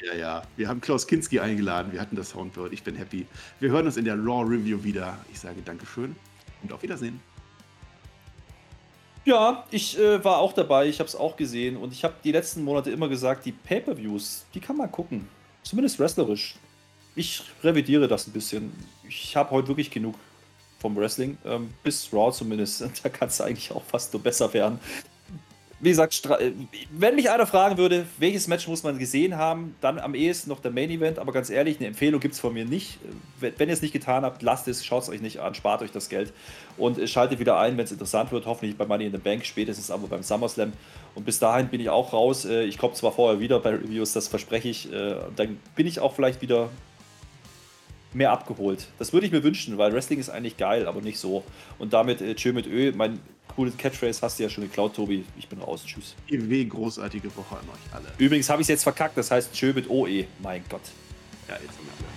ja, ja. Wir haben Klaus Kinski eingeladen. Wir hatten das Soundboard. Ich bin happy. Wir hören uns in der Raw Review wieder. Ich sage Dankeschön und auf Wiedersehen. Ja, ich äh, war auch dabei, ich habe es auch gesehen und ich habe die letzten Monate immer gesagt, die Pay-per-Views, die kann man gucken. Zumindest wrestlerisch. Ich revidiere das ein bisschen. Ich habe heute wirklich genug vom Wrestling, ähm, bis Raw zumindest. <laughs> Da kann es eigentlich auch fast nur besser werden. Wie gesagt, äh, wenn mich einer fragen würde, welches Match muss man gesehen haben, dann am ehesten noch der Main Event. Aber ganz ehrlich, eine Empfehlung gibt es von mir nicht. Wenn ihr es nicht getan habt, lasst es, schaut es euch nicht an, spart euch das Geld und äh, schaltet wieder ein, wenn es interessant wird. Hoffentlich bei Money in the Bank, spätestens aber beim SummerSlam. Und bis dahin bin ich auch raus. Äh, Ich komme zwar vorher wieder bei Reviews, das verspreche ich. Dann bin ich auch vielleicht wieder mehr abgeholt. Das würde ich mir wünschen, weil Wrestling ist eigentlich geil, aber nicht so. Und damit äh, Tschö mit Ö. Mein cooles Catchphrase hast du ja schon geklaut, Tobi. Ich bin raus. Tschüss. GW, großartige Woche an euch alle. Übrigens habe ich es jetzt verkackt, das heißt Tschö mit OE. Mein Gott. Ja, jetzt haben wir alle.